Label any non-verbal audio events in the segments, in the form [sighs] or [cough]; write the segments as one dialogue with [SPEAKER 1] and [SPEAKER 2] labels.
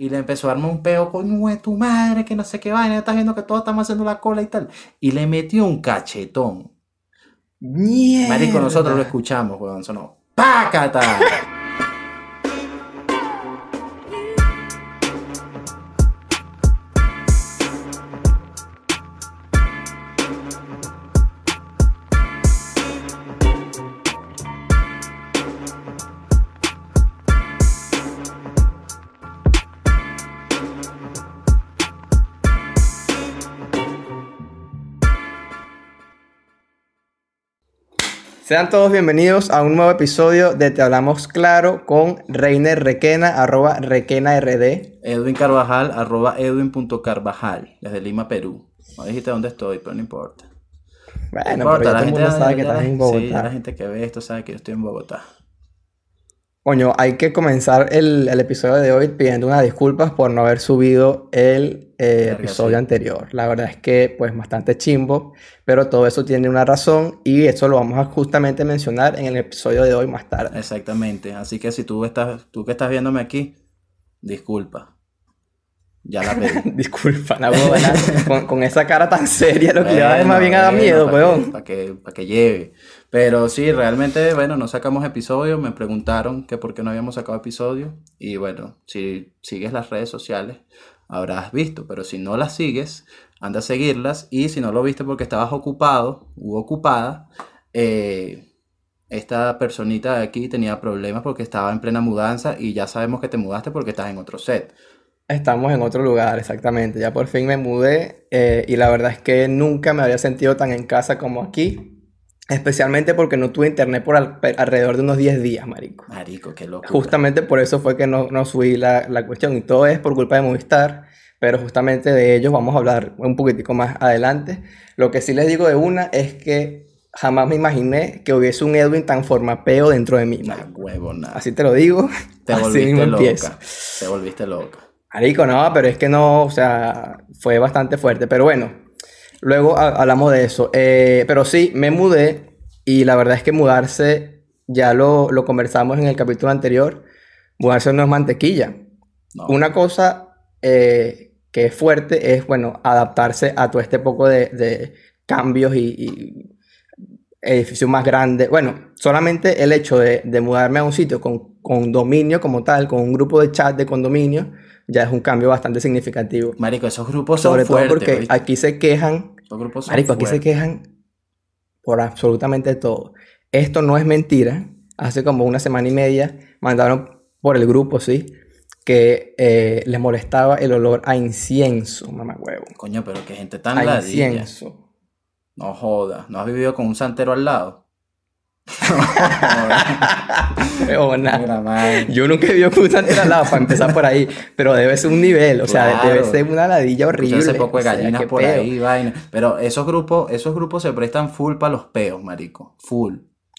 [SPEAKER 1] Y le empezó a armar un peo con tu madre, que no sé qué vaina, estás viendo que todos estamos haciendo la cola y tal. Y le metió un cachetón.
[SPEAKER 2] Mierda.
[SPEAKER 1] Marico, nosotros lo escuchamos, weón, sonó. ¡Pácata!
[SPEAKER 2] Sean todos bienvenidos a un nuevo episodio de Te Hablamos Claro con Reiner Requena, arroba Requena RD.
[SPEAKER 1] Edwin Carvajal, arroba edwin.carvajal, desde Lima, Perú. No dijiste dónde estoy, pero no importa.
[SPEAKER 2] Bueno,
[SPEAKER 1] no importa,
[SPEAKER 2] pero
[SPEAKER 1] la gente,
[SPEAKER 2] sabe que estás en
[SPEAKER 1] sí,
[SPEAKER 2] Bogotá.
[SPEAKER 1] ya la gente que ve esto sabe que yo estoy en Bogotá.
[SPEAKER 2] Coño, hay que comenzar el, el episodio de hoy pidiendo unas disculpas por no haber subido el eh, episodio
[SPEAKER 1] sí.
[SPEAKER 2] anterior. La verdad es que, pues, bastante chimbo, pero todo eso tiene una razón y eso lo vamos a justamente mencionar en el episodio de hoy más tarde.
[SPEAKER 1] Exactamente. Así que si tú estás, tú que estás viéndome aquí, disculpa. Ya la pedí. [laughs]
[SPEAKER 2] Disculpa, la con, con esa cara tan seria, lo que le da más bien a dar miedo, weón.
[SPEAKER 1] Para que, pa' que lleve. Pero sí, realmente, bueno, no sacamos episodio. Me preguntaron que por qué no habíamos sacado episodio. Y bueno, si sigues las redes sociales, habrás visto. Pero si no las sigues, anda a seguirlas. Y si no lo viste porque estabas ocupado u ocupada, eh, esta personita de aquí tenía problemas porque estaba en plena mudanza. Y ya sabemos que te mudaste porque estás en otro set.
[SPEAKER 2] Estamos en otro lugar, exactamente. Ya por fin me mudé eh, y la verdad es que nunca me había sentido tan en casa como aquí. Especialmente porque no tuve internet por al- alrededor de unos 10 días, marico.
[SPEAKER 1] Marico, qué loco.
[SPEAKER 2] Justamente por eso fue que no, no subí la, la cuestión y todo es por culpa de Movistar, pero justamente de ellos vamos a hablar un poquitico más adelante. Lo que sí les digo de una es que jamás me imaginé que hubiese un Edwin tan formapeo dentro de mí,
[SPEAKER 1] Nah, huevo, nada.
[SPEAKER 2] Así te lo digo,
[SPEAKER 1] Te [laughs]
[SPEAKER 2] así
[SPEAKER 1] volviste
[SPEAKER 2] mismo
[SPEAKER 1] loca. Te volviste loca.
[SPEAKER 2] Marico, no, pero es que no, o sea, fue bastante fuerte. Pero bueno, luego ha- hablamos de eso. Eh, pero sí, me mudé y la verdad es que mudarse, ya lo, lo conversamos en el capítulo anterior, mudarse no es mantequilla.
[SPEAKER 1] No.
[SPEAKER 2] Una cosa eh, que es fuerte es, bueno, adaptarse a todo este poco de, de cambios y, y edificio más grande. Bueno, solamente el hecho de, de mudarme a un sitio con condominio como tal, con un grupo de chat de condominio, ya es un cambio bastante significativo.
[SPEAKER 1] Marico, esos grupos son
[SPEAKER 2] Sobre todo
[SPEAKER 1] fuertes,
[SPEAKER 2] porque aquí se quejan,
[SPEAKER 1] Esos grupos son
[SPEAKER 2] marico, aquí se quejan por absolutamente todo. Esto no es mentira. Hace como una semana y media mandaron por el grupo, sí, que eh, les molestaba el olor a incienso, mamá huevo.
[SPEAKER 1] Coño, pero qué gente tan
[SPEAKER 2] A
[SPEAKER 1] ladilla.
[SPEAKER 2] incienso.
[SPEAKER 1] No jodas. ¿No has vivido con un santero al lado? [laughs] Man.
[SPEAKER 2] Yo nunca he santero al lado para empezar por ahí, pero debe ser un nivel, o sea,
[SPEAKER 1] Claro.
[SPEAKER 2] debe ser una ladilla horrible.
[SPEAKER 1] Hace poco de
[SPEAKER 2] o sea,
[SPEAKER 1] gallinas por
[SPEAKER 2] peo.
[SPEAKER 1] ahí, vaina. Pero esos grupos, esos grupos se prestan full para los peos, marico. Full.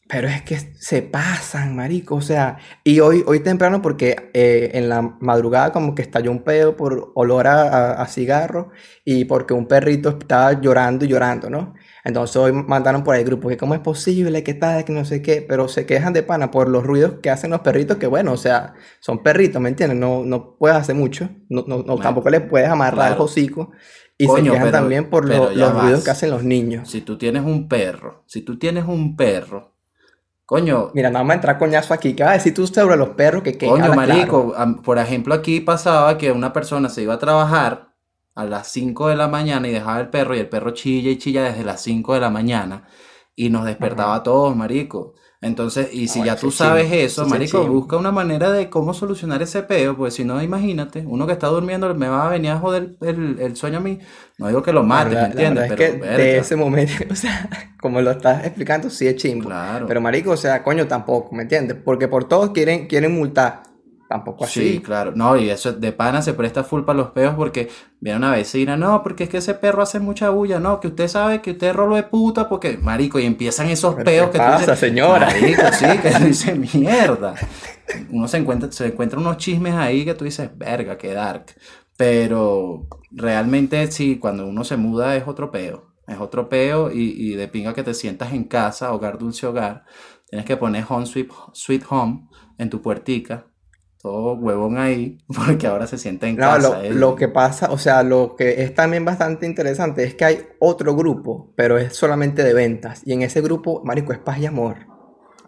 [SPEAKER 2] Pero es que se pasan, marico, o sea, y hoy, hoy temprano porque eh, en la madrugada como que estalló un pedo por olor a, a- a cigarro y porque un perrito estaba llorando y llorando, ¿no? Entonces hoy mandaron por el grupo que cómo es posible, que tal, que no sé qué, pero se quejan de pana por los ruidos que hacen los perritos, que bueno, o sea, son perritos, ¿me entiendes? No, no puedes hacer mucho, no, no, no,
[SPEAKER 1] Bueno,
[SPEAKER 2] tampoco les puedes amarrar el
[SPEAKER 1] claro.
[SPEAKER 2] hocico y
[SPEAKER 1] Coño,
[SPEAKER 2] se quejan
[SPEAKER 1] pero-
[SPEAKER 2] también por lo- los ruidos que hacen los niños.
[SPEAKER 1] Si tú tienes un perro, si tú tienes un perro, coño,
[SPEAKER 2] Mira, no vamos a entrar coñazo aquí. ¿Qué vas a decir tú sobre los perros que, que
[SPEAKER 1] Coño,
[SPEAKER 2] claro?
[SPEAKER 1] marico, por ejemplo, aquí pasaba que una persona se iba a trabajar a las 5 de la mañana y dejaba el perro y el perro chilla y chilla desde las 5 de la mañana y nos despertaba a todos, marico. Entonces, y si ya tú sabes eso, marico, busca una manera de cómo solucionar ese peo, pues si no, imagínate, uno que está durmiendo me va a venir a joder el, el sueño a mí. No digo que lo mate,
[SPEAKER 2] La-
[SPEAKER 1] ¿me entiendes? Pero,
[SPEAKER 2] es que de ese momento, [laughs] o sea, como lo estás explicando, sí es chimbo.
[SPEAKER 1] claro.
[SPEAKER 2] Pero marico, o sea, coño, tampoco, ¿me entiendes? Porque por todos quieren, quieren multar. Tampoco
[SPEAKER 1] Sí,
[SPEAKER 2] así.
[SPEAKER 1] claro. No, y eso de pana se presta full para los peos porque viene una vecina, no, porque es que ese perro hace mucha bulla, no, que usted sabe que usted es rolo de puta, porque, marico, y empiezan esos
[SPEAKER 2] ¿Pero
[SPEAKER 1] peos que tú
[SPEAKER 2] pasa,
[SPEAKER 1] dices,
[SPEAKER 2] señora?
[SPEAKER 1] Marico, sí, que [laughs] tú dices, mierda. Uno se encuentra, se encuentra unos chismes ahí que tú dices, verga, qué dark. Pero realmente sí, cuando uno se muda es otro peo. Es otro peo y, y de pinga que te sientas en casa, hogar dulce hogar. Tienes que poner home sweet, sweet home en tu puertica. Todo huevón ahí, [laughs] porque ahora se siente en
[SPEAKER 2] No,
[SPEAKER 1] casa.
[SPEAKER 2] lo,
[SPEAKER 1] él.
[SPEAKER 2] lo que pasa, o sea, lo que es también bastante interesante es que hay otro grupo, pero es solamente de ventas. Y en ese grupo, marico, es paz y amor.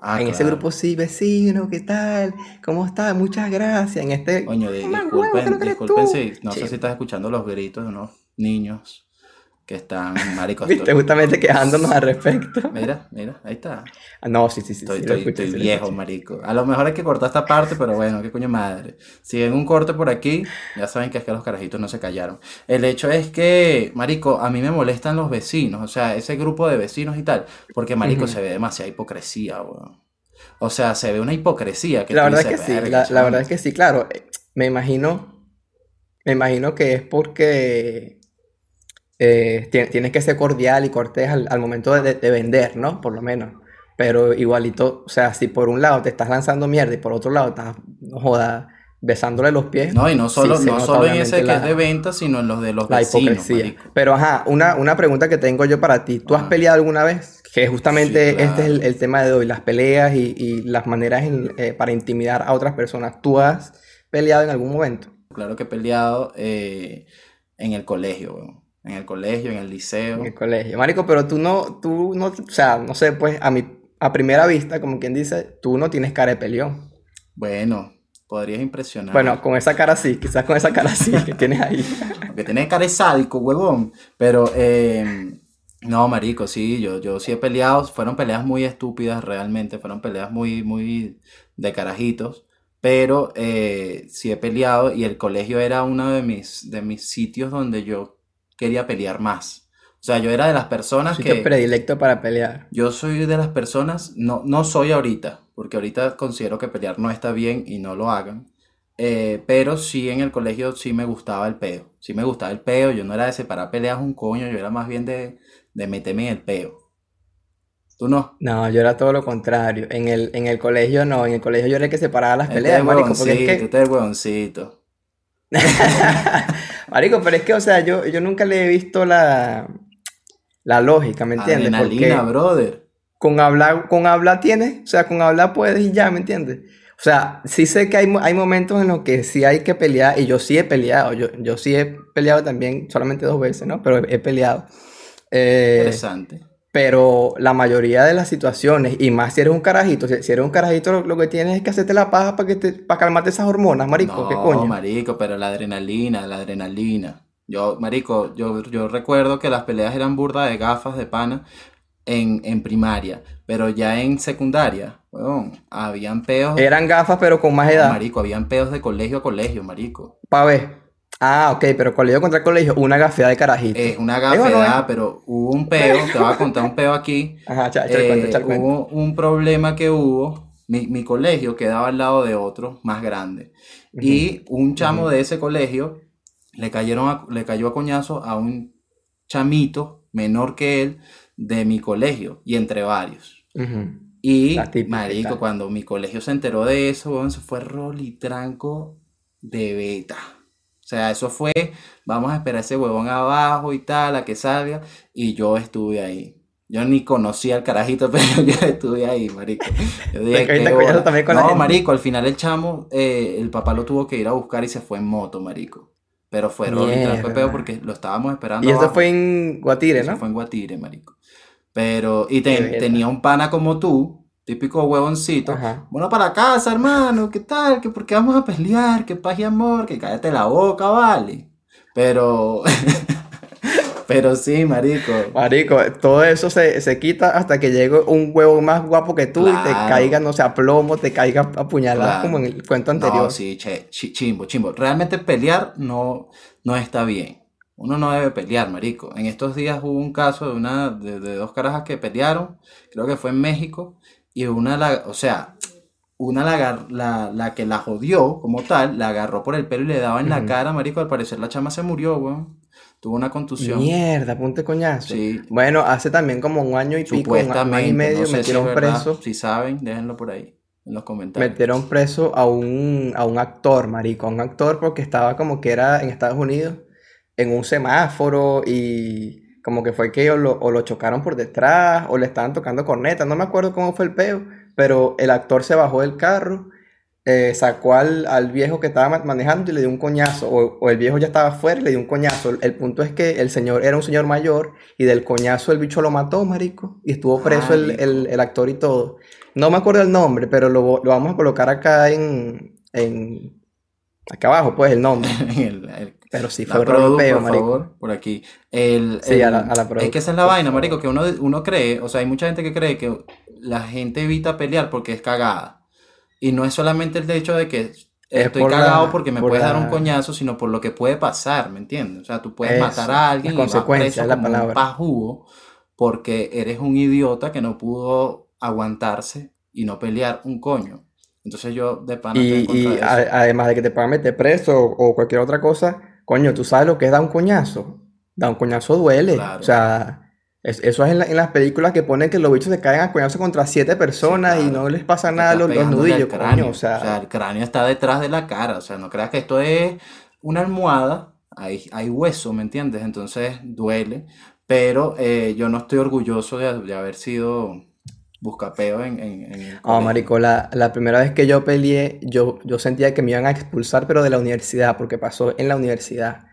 [SPEAKER 1] Ah,
[SPEAKER 2] en ese grupo sí, vecino, ¿qué tal? ¿Cómo estás? Muchas gracias. En este...
[SPEAKER 1] Coño, di-
[SPEAKER 2] Mamá, huevo, ¿qué es
[SPEAKER 1] disculpen, disculpen si, no sé si estás escuchando los gritos de unos niños que están, [laughs] marico,
[SPEAKER 2] Viste, justamente quejándonos al respecto.
[SPEAKER 1] Mira, mira, ahí está.
[SPEAKER 2] Ah, No, sí, sí, sí,
[SPEAKER 1] Estoy,
[SPEAKER 2] sí,
[SPEAKER 1] estoy-
[SPEAKER 2] escuché,
[SPEAKER 1] estoy
[SPEAKER 2] sí lo
[SPEAKER 1] viejo, marico. A lo mejor hay que cortar esta parte, pero bueno, qué coño madre. Si ven un corte por aquí, ya saben que es que los carajitos no se callaron. El hecho es que, marico, a mí me molestan los vecinos, o sea, ese grupo de vecinos y tal, porque, marico, se ve demasiada hipocresía, weón. O sea, se ve una hipocresía que
[SPEAKER 2] La verdad es que sí,
[SPEAKER 1] "Verga,
[SPEAKER 2] la, la
[SPEAKER 1] chamo".
[SPEAKER 2] verdad es que sí, claro. Me imagino, me imagino que es porque eh, ti- tienes que ser cordial y cortés al, al momento de, de vender, ¿no? Por lo menos. Pero igualito, o sea, si por un lado te estás lanzando mierda y por otro lado estás, no joda, besándole los pies,
[SPEAKER 1] No, y no solo, no solo en ese que es de venta, sino en los de los
[SPEAKER 2] la
[SPEAKER 1] vecinos,
[SPEAKER 2] hipocresía.
[SPEAKER 1] marico.
[SPEAKER 2] Pero ajá, una, una pregunta que tengo yo para ti. ¿Tú has
[SPEAKER 1] Ajá.
[SPEAKER 2] peleado alguna vez? Que justamente
[SPEAKER 1] Sí,
[SPEAKER 2] este es el, tema de hoy, las peleas y, y las maneras en- eh, para intimidar a otras personas. ¿Tú has peleado en algún momento?
[SPEAKER 1] Claro que he peleado eh, en el colegio, weón. En el colegio, en el
[SPEAKER 2] En
[SPEAKER 1] liceo.
[SPEAKER 2] el colegio. Marico, pero tú no, tú no, o sea, no sé, pues a mi, a primera vista, como quien dice, tú no tienes cara de peleón.
[SPEAKER 1] Bueno, podrías impresionar.
[SPEAKER 2] Bueno, con esa cara sí, quizás con esa cara sí que tienes ahí. [laughs]
[SPEAKER 1] Porque tiene cara de sádico, huevón. Pero, eh, no, marico, sí, yo, yo sí he peleado. Fueron peleas muy estúpidas realmente. Fueron peleas muy, muy de carajitos. Pero eh, sí he peleado y el colegio era uno de mis, de mis sitios donde yo quería pelear más. O sea, yo era de las personas
[SPEAKER 2] Sitio
[SPEAKER 1] que...
[SPEAKER 2] predilecto para pelear.
[SPEAKER 1] Yo soy de las personas, no, no soy ahorita, porque ahorita considero que pelear no está bien y no lo hagan. Eh, pero sí en el colegio sí me gustaba el peo. Sí me gustaba el peo. Yo no era de separar peleas un coño, yo era más bien de, de meterme en el peo. ¿Tú no?
[SPEAKER 2] No, yo era todo lo contrario. En el, en el colegio no, en el colegio yo era el que separaba las
[SPEAKER 1] Este
[SPEAKER 2] peleas, marico, porque es
[SPEAKER 1] huevoncito,
[SPEAKER 2] que,
[SPEAKER 1] este es huevoncito. [laughs]
[SPEAKER 2] marico, pero es que, o sea, yo, yo nunca le he visto la, la lógica, ¿me entiendes?
[SPEAKER 1] Adrenalina,
[SPEAKER 2] Porque
[SPEAKER 1] brother.
[SPEAKER 2] con hablar, con hablar tienes, o sea, con hablar puedes y ya, ¿me entiendes? O sea, sí sé que hay, hay momentos en los que sí hay que pelear, y yo sí he peleado, yo, yo sí he peleado también, solamente dos veces, ¿no? Pero he, he peleado. Eh,
[SPEAKER 1] Interesante.
[SPEAKER 2] Pero la mayoría de las situaciones, y más si eres un carajito, si, eres un carajito, lo, lo que tienes es que hacerte la paja para que te, para calmarte esas hormonas, marico, ¿qué
[SPEAKER 1] No,
[SPEAKER 2] coño?
[SPEAKER 1] marico, pero la adrenalina, la adrenalina. Yo, marico, yo, yo recuerdo que las peleas eran burda de gafas de pana en, en primaria, pero ya en secundaria, weón, habían peos,
[SPEAKER 2] Eran gafas, pero con más edad.
[SPEAKER 1] marico, habían peos de colegio a colegio, marico.
[SPEAKER 2] Pa' ver. Ah, ok, pero colegio contra colegio, una gafeada de carajito.
[SPEAKER 1] Es una
[SPEAKER 2] Eh, bueno,
[SPEAKER 1] gafedad,
[SPEAKER 2] eh.
[SPEAKER 1] pero hubo un peo, te voy a contar un peo aquí. [laughs]
[SPEAKER 2] Ajá, el cuento,
[SPEAKER 1] Eh, hubo un problema que hubo, mi, mi colegio quedaba al lado de otro más grande. Y un chamo de ese colegio le cayeron a- le cayó a coñazo a un chamito menor que él de mi colegio y entre varios. Y
[SPEAKER 2] típica
[SPEAKER 1] marico, cuando mi colegio se enteró de eso, weón, se fue rol y tranco de beta. O sea, eso fue, vamos a esperar ese huevón abajo y tal, a que salga. Y yo estuve ahí. Yo ni conocía al carajito, [laughs] pero yo estuve ahí, marico. Yo dije,
[SPEAKER 2] Te caíste
[SPEAKER 1] "Qué
[SPEAKER 2] a coñazo
[SPEAKER 1] bola".
[SPEAKER 2] también con
[SPEAKER 1] No, marico, al final el chamo, eh, el papá lo tuvo que ir a buscar y se fue en moto, marico. Pero fue rol y tranco de peo
[SPEAKER 2] Mierda.
[SPEAKER 1] porque lo estábamos esperando
[SPEAKER 2] Y eso
[SPEAKER 1] abajo.
[SPEAKER 2] fue en Guatire,
[SPEAKER 1] Eso
[SPEAKER 2] ¿no?
[SPEAKER 1] fue en Guatire, marico. Pero, y te- tenía un pana como tú, típico huevoncito.
[SPEAKER 2] Ajá.
[SPEAKER 1] Bueno, para casa, hermano, ¿qué tal? ¿Que por qué vamos a pelear? ¿Qué paz y amor? Que cállate la boca, vale. Pero, [laughs] pero sí, marico.
[SPEAKER 2] Marico, todo eso se, se quita hasta que llegue un huevo más guapo que tú y te caiga, no sé, a plomo, te caiga apuñalado
[SPEAKER 1] Claro.
[SPEAKER 2] como en el cuento anterior.
[SPEAKER 1] No, sí, che, chi- chimbo, chimbo. Realmente pelear no, no está bien. Uno no debe pelear, marico. En estos días hubo un caso de una, de, de dos carajas que pelearon, creo que fue en México, y una la, o sea, una la, la, la que la jodió como tal, la agarró por el pelo y le daba en la cara, marico. Al parecer la chama se murió, weón. Tuvo una contusión.
[SPEAKER 2] Mierda, ponte coñazo.
[SPEAKER 1] Sí,
[SPEAKER 2] Bueno, hace también como un año y pico, un, año y medio,
[SPEAKER 1] no sé
[SPEAKER 2] metieron preso,
[SPEAKER 1] Si saben, déjenlo por ahí, en los comentarios.
[SPEAKER 2] metieron preso a un, a un actor, marico, a un actor porque estaba como que era en Estados Unidos, en un semáforo y como que fue que o lo, o lo chocaron por detrás o le estaban tocando corneta, no me acuerdo cómo fue el peo, pero el actor se bajó del carro eh, sacó al, al viejo que estaba ma- manejando y le dio un coñazo, o, o el viejo ya estaba afuera y le dio un coñazo. El, el punto es que el señor era un señor mayor y del coñazo el bicho lo mató, marico, y estuvo preso el, el- el actor y todo. No me acuerdo el nombre, pero lo, lo vamos a colocar acá en, en... Acá abajo, pues, el nombre. [laughs]
[SPEAKER 1] El- el-
[SPEAKER 2] Pero sí,
[SPEAKER 1] la
[SPEAKER 2] fue europeo,
[SPEAKER 1] por
[SPEAKER 2] marico.
[SPEAKER 1] favor, por aquí. El,
[SPEAKER 2] Sí, a la, a la
[SPEAKER 1] es que esa es la vaina, marico, que uno, uno cree, o sea, hay mucha gente que cree que la gente evita pelear porque es cagada. Y no es solamente el hecho de que
[SPEAKER 2] Es
[SPEAKER 1] estoy
[SPEAKER 2] por
[SPEAKER 1] cagado
[SPEAKER 2] la,
[SPEAKER 1] porque me
[SPEAKER 2] por
[SPEAKER 1] puedes dar un
[SPEAKER 2] la,
[SPEAKER 1] coñazo, sino por lo que puede pasar, ¿me entiendes? O sea, tú puedes matar
[SPEAKER 2] eso,
[SPEAKER 1] a
[SPEAKER 2] las
[SPEAKER 1] alguien y vas preso
[SPEAKER 2] es la
[SPEAKER 1] como un
[SPEAKER 2] palabra.
[SPEAKER 1] pajugo porque eres un idiota que no pudo aguantarse y no pelear un coño. Entonces yo de pana estoy en
[SPEAKER 2] Y, y
[SPEAKER 1] de
[SPEAKER 2] a- además de que te puedan meter preso o, o cualquier otra cosa, coño, tú sabes lo que es dar un coñazo. Dar un coñazo duele. O sea, es- eso es en, la- en las películas que ponen que los bichos se caen a coñazo contra siete
[SPEAKER 1] sí,
[SPEAKER 2] personas y no les pasa nada a los, los nudillos, coño. O
[SPEAKER 1] sea,
[SPEAKER 2] sea,
[SPEAKER 1] el cráneo está detrás de la cara. O sea, no creas que esto es una almohada. Hay, hay hueso, ¿me entiendes? Entonces duele. Pero eh, yo no estoy orgulloso de, de haber sido buscapeo en, en, en el
[SPEAKER 2] oh, marico, la, la primera vez que yo peleé, yo, yo sentía que me iban a expulsar, pero de la universidad, porque pasó en la universidad.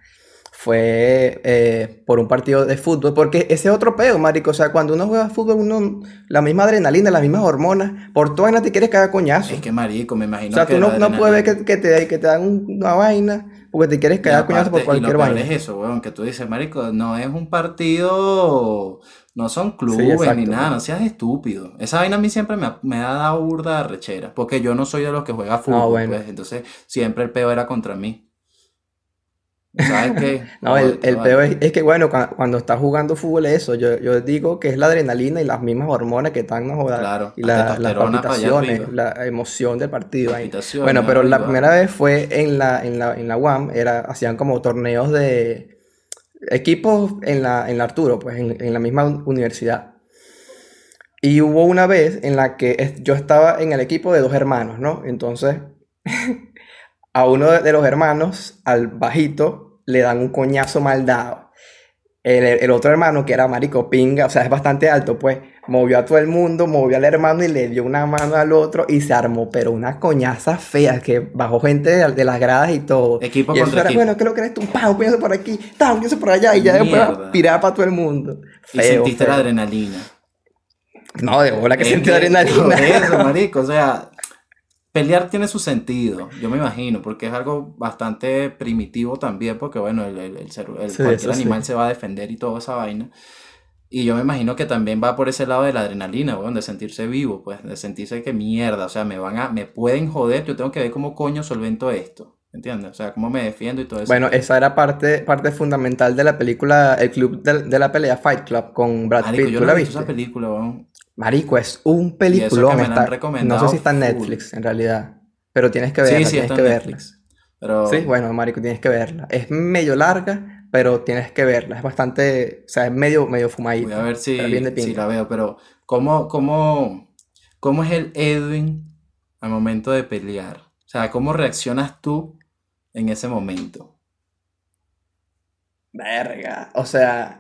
[SPEAKER 2] Fue eh, por un partido de fútbol, porque ese es otro peo, marico. O sea, cuando uno juega fútbol, uno, la misma adrenalina, las mismas hormonas, por toda vaina te quieres cagar coñazo.
[SPEAKER 1] Es que, marico, me
[SPEAKER 2] O
[SPEAKER 1] imagino
[SPEAKER 2] sea,
[SPEAKER 1] que
[SPEAKER 2] tú no, no puedes ver que, que te, que te dan un- una vaina porque te quieres a coñazo por
[SPEAKER 1] aparte, y lo
[SPEAKER 2] cualquier
[SPEAKER 1] peor es
[SPEAKER 2] vaina.
[SPEAKER 1] eso, weón, que tú dices, marico, no es un partido, no son
[SPEAKER 2] Sí,
[SPEAKER 1] clubes ni nada, no seas estúpido. Esa vaina a mí siempre me ha, me ha dado burda de rechera, porque yo no soy de los que juega
[SPEAKER 2] No,
[SPEAKER 1] fútbol,
[SPEAKER 2] bueno.
[SPEAKER 1] pues, entonces siempre el peo era contra mí. ¿Sabes qué? [laughs]
[SPEAKER 2] No, el, el peor es, es que, bueno, cua- cuando, estás jugando fútbol es eso. Yo, yo digo que es la adrenalina y las mismas hormonas que están, no
[SPEAKER 1] Claro,
[SPEAKER 2] y
[SPEAKER 1] la
[SPEAKER 2] la- las palpitaciones, la emoción del partido.
[SPEAKER 1] palpitaciones
[SPEAKER 2] Bueno, pero la primera vez fue en la, en la, en la UAM, era, hacían como torneos de equipos en la, en la Arturo, pues en, en la misma un- universidad. Y hubo una vez en la que yo estaba en el equipo de dos hermanos, ¿no? Entonces, [laughs] a uno de los hermanos, al bajito, le dan un coñazo mal dado. El, el otro hermano, que era marico pinga, o sea, es bastante alto, pues, movió a todo el mundo, movió al hermano y le dio una mano al otro y se armó, pero una coñaza fea, que bajó gente de, de las gradas y todo.
[SPEAKER 1] Equipo
[SPEAKER 2] Y
[SPEAKER 1] contra
[SPEAKER 2] era,
[SPEAKER 1] equipo.
[SPEAKER 2] bueno, ¿qué es lo que eres tú? Un coñazo por aquí, ¡pam! Un por allá, y ya después
[SPEAKER 1] Mierda.
[SPEAKER 2] tirar para todo el mundo.
[SPEAKER 1] Y
[SPEAKER 2] Feo,
[SPEAKER 1] sentiste la adrenalina.
[SPEAKER 2] No, de bola que
[SPEAKER 1] Es
[SPEAKER 2] sentí
[SPEAKER 1] que,
[SPEAKER 2] adrenalina.
[SPEAKER 1] eso, marico, o sea, pelear tiene su sentido, yo me imagino, porque es algo bastante primitivo también, porque bueno, el, el, el ser- el-
[SPEAKER 2] Sí,
[SPEAKER 1] cualquier
[SPEAKER 2] eso sí.
[SPEAKER 1] animal se va a defender y toda esa vaina. Y yo me imagino que también va por ese lado de la adrenalina, weón, de sentirse vivo, pues, de sentirse que mierda, o sea, me van a, me pueden joder, yo tengo que ver cómo coño solvento esto, ¿entiendes? O sea, cómo me defiendo y todo eso.
[SPEAKER 2] Bueno, esa era parte, parte fundamental de la película El Club de, de la Pelea, Fight Club, con Brad
[SPEAKER 1] Marico,
[SPEAKER 2] Pitt.
[SPEAKER 1] yo
[SPEAKER 2] ¿Tú
[SPEAKER 1] no
[SPEAKER 2] la
[SPEAKER 1] he visto esa
[SPEAKER 2] viste?
[SPEAKER 1] película, weón.
[SPEAKER 2] Marico, es un peliculón.
[SPEAKER 1] me
[SPEAKER 2] Está, no sé si está en. Netflix, en realidad. Pero tienes que
[SPEAKER 1] Sí,
[SPEAKER 2] verla,
[SPEAKER 1] sí,
[SPEAKER 2] tienes
[SPEAKER 1] está
[SPEAKER 2] que verla. Sí,
[SPEAKER 1] Pero,
[SPEAKER 2] bueno, marico, tienes que verla. Es medio larga, pero tienes que verla. Es bastante, o sea, es medio, medio
[SPEAKER 1] Voy a
[SPEAKER 2] fumadita.
[SPEAKER 1] ver si, si la veo, pero ¿cómo, cómo, cómo es el Edwin al momento de pelear? O sea, ¿cómo reaccionas tú en ese momento?
[SPEAKER 2] Verga. O sea,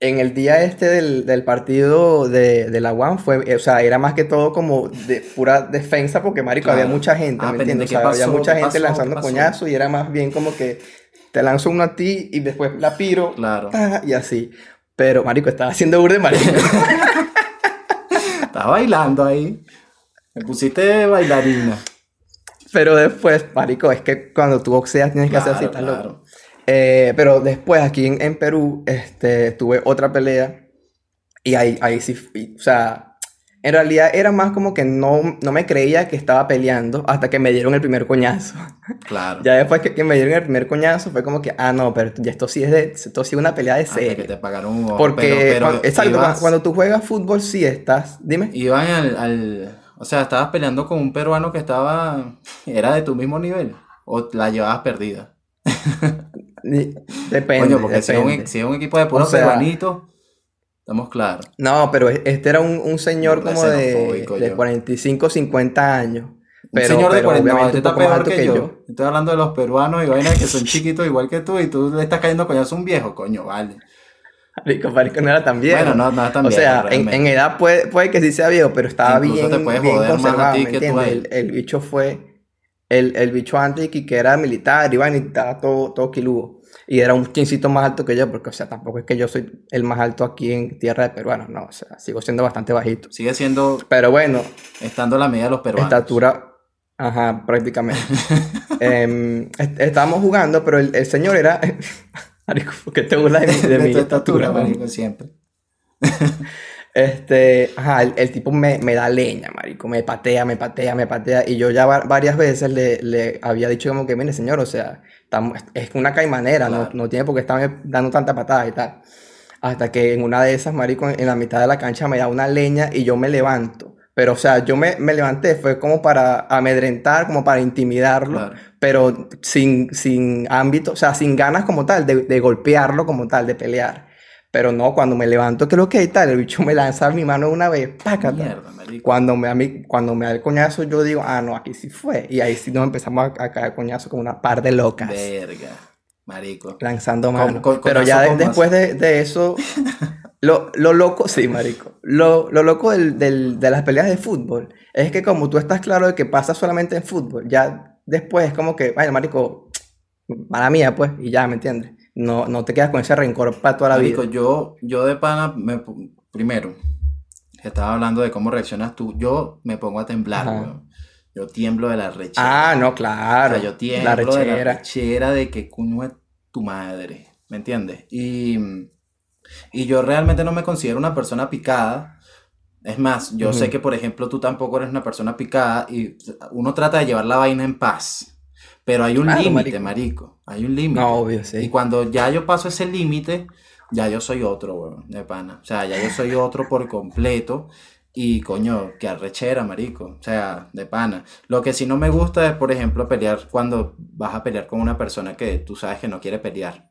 [SPEAKER 2] en el día este del, del partido de, de la UAM fue, eh, o sea, era más que todo como de pura defensa porque, marico, había mucha gente,
[SPEAKER 1] Ah,
[SPEAKER 2] ¿me entiendes? O
[SPEAKER 1] ¿qué
[SPEAKER 2] sea, había mucha
[SPEAKER 1] ¿Qué
[SPEAKER 2] gente lanzando coñazos y era más bien como que te lanzo uno a ti y después la piro,
[SPEAKER 1] Claro.
[SPEAKER 2] ta, y así. Pero, marico, estaba haciendo burde, marico. [laughs]
[SPEAKER 1] Estás bailando ahí. Me pusiste bailarina.
[SPEAKER 2] Pero después, marico, es que cuando tú boxeas tienes que hacer así,
[SPEAKER 1] Claro,
[SPEAKER 2] estás loco. Eh, pero después aquí en, en Perú este, tuve otra pelea y ahí, ahí sí, fui- o sea, en realidad era más como que no, no me creía que estaba peleando hasta que me dieron el primer coñazo. [laughs]
[SPEAKER 1] Claro.
[SPEAKER 2] Ya después que, que me dieron el primer coñazo fue como que, ah, no, pero ya esto sí es de, esto sí es una pelea de
[SPEAKER 1] Hasta que te pagaron un.
[SPEAKER 2] Porque,
[SPEAKER 1] Pero, pero
[SPEAKER 2] cuando, exacto,
[SPEAKER 1] ibas,
[SPEAKER 2] cuando tú juegas fútbol sí estás, dime.
[SPEAKER 1] iban al, al- O sea, estabas peleando con un peruano que estaba... Era de tu mismo nivel. O la llevabas perdida. [laughs] [laughs]
[SPEAKER 2] Depende,
[SPEAKER 1] Coño, porque si es, un,
[SPEAKER 2] depende.
[SPEAKER 1] si es un equipo de puros
[SPEAKER 2] O sea-
[SPEAKER 1] peruanitos, estamos claros.
[SPEAKER 2] No, pero este era un, un señor como de, de
[SPEAKER 1] yo.
[SPEAKER 2] 45, 50 años.
[SPEAKER 1] Un
[SPEAKER 2] Pero,
[SPEAKER 1] señor de
[SPEAKER 2] pero
[SPEAKER 1] 40 no, este
[SPEAKER 2] un
[SPEAKER 1] está peor que,
[SPEAKER 2] que
[SPEAKER 1] yo.
[SPEAKER 2] yo.
[SPEAKER 1] Estoy hablando de los peruanos y vainas que son chiquitos igual que tú y tú le estás cayendo coñazo a un viejo, coño, vale.
[SPEAKER 2] Marico, marico no era tan viejo.
[SPEAKER 1] Bueno, no, no es tan
[SPEAKER 2] O
[SPEAKER 1] viejo,
[SPEAKER 2] sea, en, edad puede, puede que sí sea viejo, pero estaba
[SPEAKER 1] Incluso
[SPEAKER 2] bien,
[SPEAKER 1] te puede
[SPEAKER 2] bien
[SPEAKER 1] joder más a ti
[SPEAKER 2] ¿me
[SPEAKER 1] que tú.
[SPEAKER 2] El, el bicho fue el, el bicho antes que, era militar, iba y estaba todo, todo quiludo. Y era un chincito más alto que yo, porque, o sea, tampoco es que yo soy el más alto aquí en tierra de peruanos, no, o sea, sigo siendo bastante bajito.
[SPEAKER 1] Sigue siendo,
[SPEAKER 2] Pero bueno,
[SPEAKER 1] estando a la medida de los peruanos.
[SPEAKER 2] estatura, ajá, prácticamente. [laughs] Em, est- estábamos jugando, pero el, el señor era. [laughs] Marico, ¿por qué te burlas de mi, de
[SPEAKER 1] De
[SPEAKER 2] mi
[SPEAKER 1] tu
[SPEAKER 2] estatura,
[SPEAKER 1] estatura, marico, siempre. [laughs]
[SPEAKER 2] Este, ajá, el, el tipo me, me da leña, marico, me patea, me patea, me patea, y yo ya va- varias veces le, le había dicho como que, mire, señor, o sea, estamos, es una caimanera, no, no tiene por qué estarme dando tanta patada y tal. Hasta que en una de esas, marico, en, en la mitad de la cancha me da una leña y yo me levanto. Pero, o sea, yo me, me levanté, fue como para amedrentar, como para intimidarlo,
[SPEAKER 1] Claro.
[SPEAKER 2] pero sin, sin ámbito, o sea, sin ganas como tal, de, de golpearlo como tal, de pelear. Pero no, cuando me levanto, que lo que hay tal, el bicho me lanza mi mano una vez, pácata.
[SPEAKER 1] Mierda, marico.
[SPEAKER 2] Cuando me, a mí, cuando me da el coñazo, yo digo, ah, no, aquí sí fue. Y ahí sí nos empezamos a, a caer coñazo como una par de locas,
[SPEAKER 1] Verga, marico.
[SPEAKER 2] lanzando
[SPEAKER 1] Con- con-
[SPEAKER 2] Pero ya de- después de, de eso, lo, lo loco, sí, marico, lo, lo loco del, del- de las peleas de fútbol es que como tú estás claro de que pasa solamente en fútbol, ya después es como que, vaya, marico, mala mía, pues, y ya, ¿me entiendes? No, no te quedas con ese rencor para toda la
[SPEAKER 1] Marico,
[SPEAKER 2] vida.
[SPEAKER 1] yo, yo de pana, me, primero, estaba hablando de cómo reaccionas tú, yo me pongo a temblar, weón. Yo tiemblo de la rechera.
[SPEAKER 2] Ah, no,
[SPEAKER 1] O
[SPEAKER 2] claro,
[SPEAKER 1] sea, yo
[SPEAKER 2] la
[SPEAKER 1] tiemblo de la
[SPEAKER 2] rechera.
[SPEAKER 1] de que coño es tu madre, ¿me entiendes? Y, y yo realmente no me considero una persona picada. Es más, yo sé que, por ejemplo, tú tampoco eres una persona picada y uno trata de llevar la vaina en paz. Pero hay un
[SPEAKER 2] Claro,
[SPEAKER 1] límite,
[SPEAKER 2] marico.
[SPEAKER 1] marico. Hay un límite.
[SPEAKER 2] No, obvio,
[SPEAKER 1] Y
[SPEAKER 2] sí.
[SPEAKER 1] cuando ya yo paso ese límite, ya yo soy otro, weón, de pana. O sea, ya yo soy otro por completo. Y coño, que arrechera, marico. O sea, de pana. Lo que sí no me gusta es, por ejemplo, pelear cuando vas a pelear con una persona que tú sabes que no quiere pelear.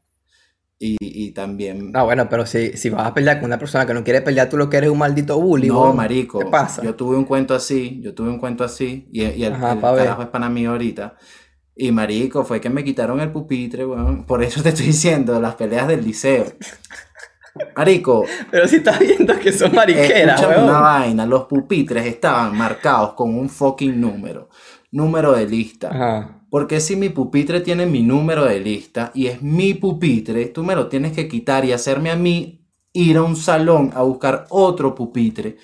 [SPEAKER 1] Y, y también.
[SPEAKER 2] Ah, bueno, pero si, si vas a pelear con una persona que no quiere pelear, tú lo que eres un maldito bully,
[SPEAKER 1] No,
[SPEAKER 2] weón.
[SPEAKER 1] marico.
[SPEAKER 2] ¿Qué pasa?
[SPEAKER 1] Yo tuve un cuento así, yo tuve un cuento así, y, y el,
[SPEAKER 2] Ajá,
[SPEAKER 1] el carajo es pana mío ahorita. Y marico, fue que me quitaron el pupitre, weón. Por eso te estoy diciendo, las peleas del liceo. Marico,
[SPEAKER 2] Pero si estás viendo que son mariqueras,
[SPEAKER 1] escúchame
[SPEAKER 2] weón.
[SPEAKER 1] una vaina, los pupitres estaban marcados con un fucking número. Número de lista.
[SPEAKER 2] Ajá.
[SPEAKER 1] Porque si mi pupitre tiene mi número de lista y es mi pupitre, tú me lo tienes que quitar y hacerme a mí ir a un salón a buscar otro pupitre.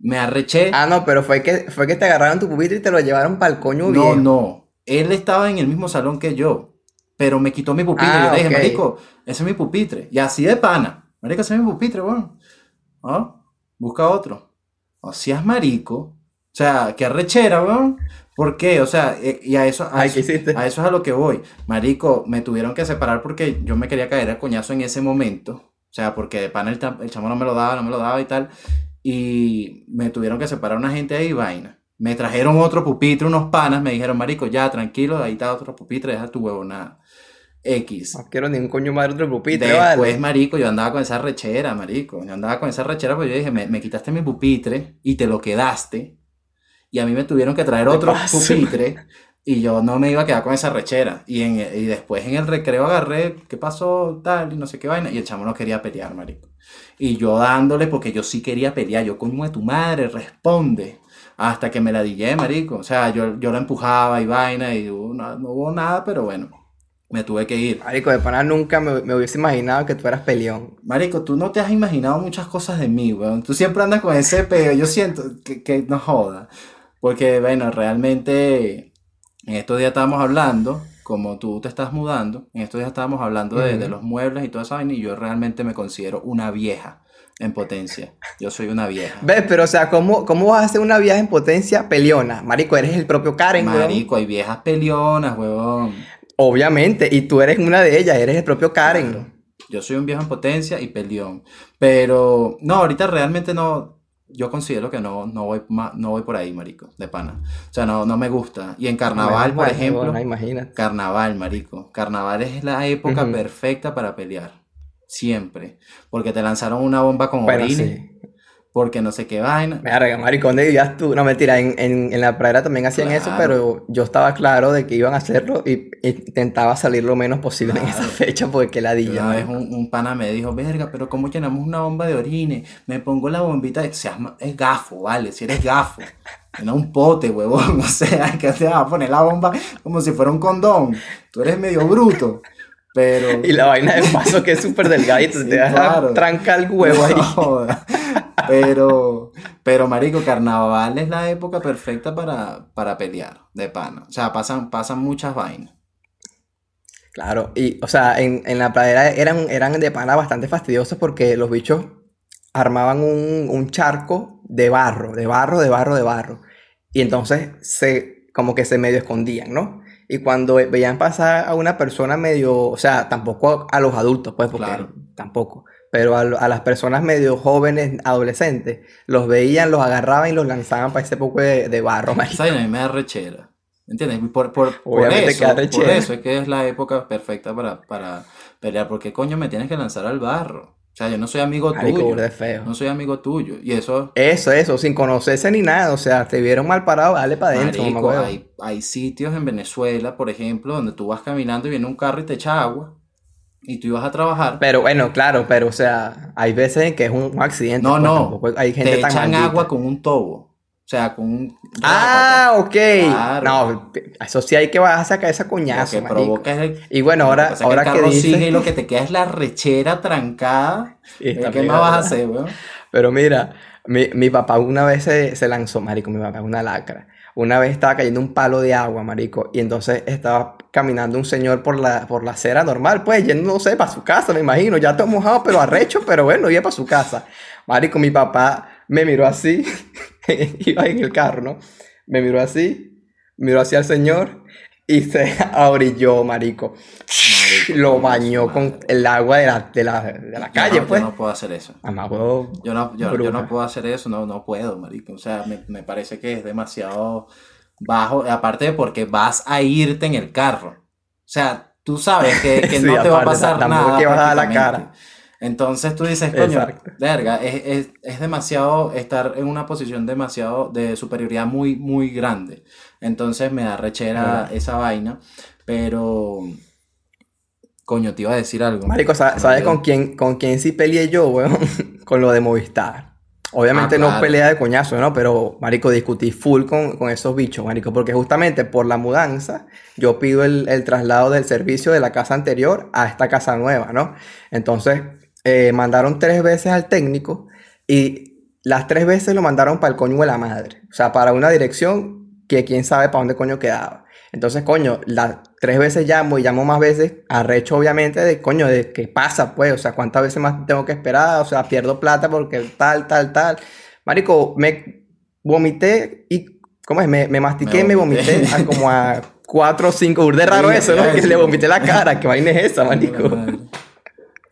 [SPEAKER 1] Me arreché.
[SPEAKER 2] Ah, no, pero fue que, fue que te agarraron tu pupitre y te lo llevaron para el coño
[SPEAKER 1] No, no. Él estaba en el mismo salón que yo, pero me quitó mi pupitre.
[SPEAKER 2] Ah,
[SPEAKER 1] yo le dije, marico, ese es mi pupitre. Y así de pana. Marico, ese es mi pupitre, weón. ¿Ah? Busca otro. O seas marico. O sea, qué arrechera, weón. ¿Por qué? O sea, eh, y a eso, a
[SPEAKER 2] Ay,
[SPEAKER 1] eso, es a lo que voy. Marico, me tuvieron que separar porque yo me quería caer a coñazo en ese momento. O sea, porque de pana el chamo no me lo daba, no me lo daba y tal. Y me tuvieron que separar una gente ahí, vaina. Me trajeron otro pupitre, unos panas, me dijeron, marico, ya, tranquilo, ahí está otro pupitre, deja tu huevonada. X.
[SPEAKER 2] No quiero ni un coño madre otro pupitre,
[SPEAKER 1] Después,
[SPEAKER 2] vale.
[SPEAKER 1] marico, yo andaba con esa rechera, marico. Yo andaba con esa rechera porque yo dije, me, me quitaste mi pupitre y te lo quedaste. Y a mí me tuvieron que traer
[SPEAKER 2] ¿Qué
[SPEAKER 1] otro pupitre y yo no me iba a quedar con esa rechera. Y, en, y después en el recreo agarré, ¿qué pasó? Tal, y no sé qué vaina. Y el chamo no quería pelear, marico. Y yo dándole, porque yo sí quería pelear. Yo, coño de tu madre, responde. Hasta que me la dije, marico. O sea, yo, yo la empujaba y vaina y hubo- no, no hubo nada, pero bueno, me tuve que ir.
[SPEAKER 2] Marico, de pana nunca me, me hubiese imaginado que tú eras peleón.
[SPEAKER 1] Marico, tú no te has imaginado muchas cosas de mí, weón. Tú siempre andas con ese peo. Yo siento que, que no joda. Porque, bueno, realmente en estos días estábamos hablando, como tú te estás mudando, en estos días estábamos hablando de, de los muebles y toda esa vaina, y yo realmente me considero una vieja en potencia. Yo soy una vieja.
[SPEAKER 2] ¿Ves? Pero, o sea, ¿cómo, cómo vas a hacer una viaje en potencia peleona? Marico, eres el propio Karen, weón.
[SPEAKER 1] Marico, hay viejas peleonas, weón.
[SPEAKER 2] Obviamente, y tú eres una de ellas, eres el propio Karen.
[SPEAKER 1] Claro. Yo soy un viejo en potencia y peleón. Pero, no, ahorita realmente no. Yo considero que no, no voy no voy por ahí, marico, de pana. O sea, no, no me gusta. Y en carnaval, por ejemplo, carnaval, marico. Carnaval es la época perfecta para pelear. Siempre. Porque te lanzaron una bomba con
[SPEAKER 2] Bueno,
[SPEAKER 1] orines.
[SPEAKER 2] sí.
[SPEAKER 1] Porque no sé qué vaina.
[SPEAKER 2] Verga, marico, ¿dónde vivías tú? No, mentira, en, en, en la pradera también hacían eso, pero yo estaba claro de que iban a hacerlo y intentaba salir lo menos posible en esa fecha porque qué ladilla,
[SPEAKER 1] Una vez un, un pana me dijo, verga, pero ¿cómo llenamos una bomba de orines? Me pongo la bombita, de... seas es gafo, vale, si eres gafo. [laughs] Era un pote, huevón. [laughs] O sea, que te vas a poner la bomba como si fuera un condón. Tú eres medio bruto. Pero. [laughs]
[SPEAKER 2] Y la vaina de paso que es súper delgadito,
[SPEAKER 1] Sí,
[SPEAKER 2] te
[SPEAKER 1] claro.
[SPEAKER 2] tranca el huevo ahí. [laughs]
[SPEAKER 1] No. Pero, pero, marico, carnaval es la época perfecta para, para pelear, de pana. O sea, pasan, pasan muchas vainas.
[SPEAKER 2] Claro, y o sea, en, en la pradera eran, eran de pana bastante fastidiosos porque los bichos armaban un, un charco de barro, de barro, de barro, de barro. Y entonces se, como que se medio escondían, ¿no? Y cuando ve- veían pasar a una persona medio, o sea, tampoco a los adultos, pues, porque
[SPEAKER 1] Claro.
[SPEAKER 2] tampoco, pero a, a las personas medio jóvenes, adolescentes, los veían, los agarraban y los lanzaban para ese poco de, de barro, marico.
[SPEAKER 1] A mí me da rechera. ¿Entiendes? Por, por, por eso, por eso es que es la época perfecta para, para pelear. Porque coño me tienes que lanzar al barro? O sea, yo no soy amigo
[SPEAKER 2] Marico,
[SPEAKER 1] tuyo.
[SPEAKER 2] de feo.
[SPEAKER 1] No soy amigo tuyo. Y eso,
[SPEAKER 2] Eso, eso, sin conocerse ni nada, o sea, te vieron mal parado, dale para adentro,
[SPEAKER 1] marico,
[SPEAKER 2] huevo.
[SPEAKER 1] hay, hay sitios en Venezuela, por ejemplo, donde tú vas caminando y viene un carro y te echa agua. Y tú ibas a trabajar.
[SPEAKER 2] Pero bueno, claro, pero o sea, hay veces en que es un, un accidente.
[SPEAKER 1] No,
[SPEAKER 2] pues,
[SPEAKER 1] no.
[SPEAKER 2] hay gente
[SPEAKER 1] te echan agua con un tobo. O sea, con un...
[SPEAKER 2] Ah, ok.
[SPEAKER 1] Claro.
[SPEAKER 2] No, eso sí hay que bajarse a cabeza
[SPEAKER 1] Lo
[SPEAKER 2] coñazo,
[SPEAKER 1] que provoca es el...
[SPEAKER 2] Y bueno, ahora,
[SPEAKER 1] es
[SPEAKER 2] ahora que dices...
[SPEAKER 1] sigue y lo que te queda es la rechera trancada.
[SPEAKER 2] Sí,
[SPEAKER 1] ¿Eh,
[SPEAKER 2] está
[SPEAKER 1] ¿Qué más vas a hacer, weón?
[SPEAKER 2] Pero mira, mi, mi papá una vez se, se lanzó, marico, mi papá es una lacra. Una vez estaba cayendo un palo de agua, marico, y entonces estaba caminando un señor por la, por la acera normal, pues, yendo, no sé, para su casa, me imagino, ya todo mojado, pero arrecho, pero bueno, iba para su casa. Marico, mi papá me miró así, [laughs] [laughs] iba en el carro, ¿no? Me miró así, miró hacia el señor y se [laughs] abrilló, marico.
[SPEAKER 1] Marico,
[SPEAKER 2] Lo bañó con el agua de la, de la, de la calle,
[SPEAKER 1] no,
[SPEAKER 2] pues.
[SPEAKER 1] Yo no puedo hacer eso.
[SPEAKER 2] Mamá, huevo,
[SPEAKER 1] Yo no, yo, no puedo hacer eso, no, no puedo, marico. O sea, me, me parece que es demasiado bajo. Aparte de porque vas a irte en el carro. O sea, tú sabes que, que [laughs]
[SPEAKER 2] Sí,
[SPEAKER 1] no te va a pasar
[SPEAKER 2] tampoco
[SPEAKER 1] nada.
[SPEAKER 2] que vas a dar la cara.
[SPEAKER 1] Entonces tú dices, coño,
[SPEAKER 2] Exacto.
[SPEAKER 1] verga, es, es, es demasiado estar en una posición demasiado de superioridad muy, muy grande. Entonces me da rechera esa vaina. Pero, coño, te iba a decir algo.
[SPEAKER 2] Marico, ¿sabes con quién, con quién sí peleé yo, weón? [laughs] Con lo de Movistar. Obviamente
[SPEAKER 1] Ah,
[SPEAKER 2] no pelea de coñazo, ¿no? Pero, marico, discutí full con, con esos bichos, marico. Porque justamente por la mudanza, yo pido el, el traslado del servicio de la casa anterior a esta casa nueva, ¿no? Entonces, eh, mandaron tres veces al técnico y las tres veces lo mandaron para el coño de la madre. O sea, para una dirección que quién sabe para dónde coño quedaba. Entonces, coño, las tres veces llamo y llamo más veces, arrecho obviamente de coño, de qué pasa, pues, o sea, cuántas veces más tengo que esperar, o sea, pierdo plata porque tal, tal, tal. Marico, me vomité y, ¿cómo es? Me, me mastiqué me
[SPEAKER 1] vomité.
[SPEAKER 2] vomité a como a cuatro o cinco, de raro eso, ¿no? Que le vomité la cara, que vaina es esa, marico.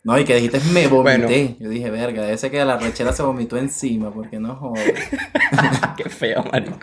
[SPEAKER 1] No, y que dijiste me vomité.
[SPEAKER 2] Bueno.
[SPEAKER 1] Yo dije, verga, ese que la rechera se vomitó encima, porque no jodas. [laughs]
[SPEAKER 2] Qué feo, marico.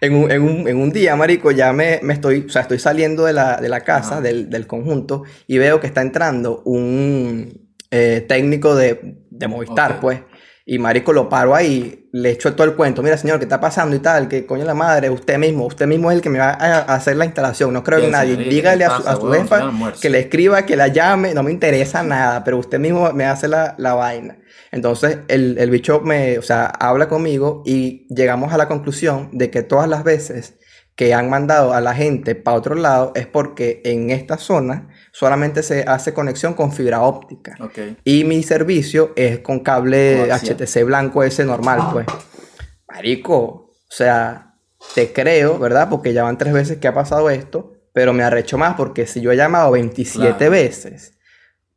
[SPEAKER 2] En un, en un- en un día, marico, ya me, me estoy, o sea, estoy saliendo de la, de la casa,
[SPEAKER 1] Ajá.
[SPEAKER 2] del, del conjunto, y veo que está entrando un eh, técnico de, de Movistar, pues. Y marico, lo paro ahí, le echo todo el cuento. Mira, señor, ¿qué está pasando y tal? Que coño la madre, usted mismo, usted mismo es el que me va a, hacer la instalación. No creo en nadie.
[SPEAKER 1] señor, ¿y qué
[SPEAKER 2] Dígale
[SPEAKER 1] le
[SPEAKER 2] a su,
[SPEAKER 1] pasa,
[SPEAKER 2] a su
[SPEAKER 1] huevón?
[SPEAKER 2] jefa que le escriba, que la llame, no me interesa nada, pero usted mismo me hace la, la vaina. Entonces el, el bicho me, o sea, habla conmigo y llegamos a la conclusión de que todas las veces que han mandado a la gente para otro lado es porque en esta zona solamente se hace conexión con fibra óptica. Y mi servicio es con cable
[SPEAKER 1] Coaxial.
[SPEAKER 2] HTC blanco ese normal, pues. Marico, o sea, te creo, ¿verdad? Porque ya van tres veces que ha pasado esto, pero me arrecho más porque si yo he llamado 27
[SPEAKER 1] Claro.
[SPEAKER 2] veces,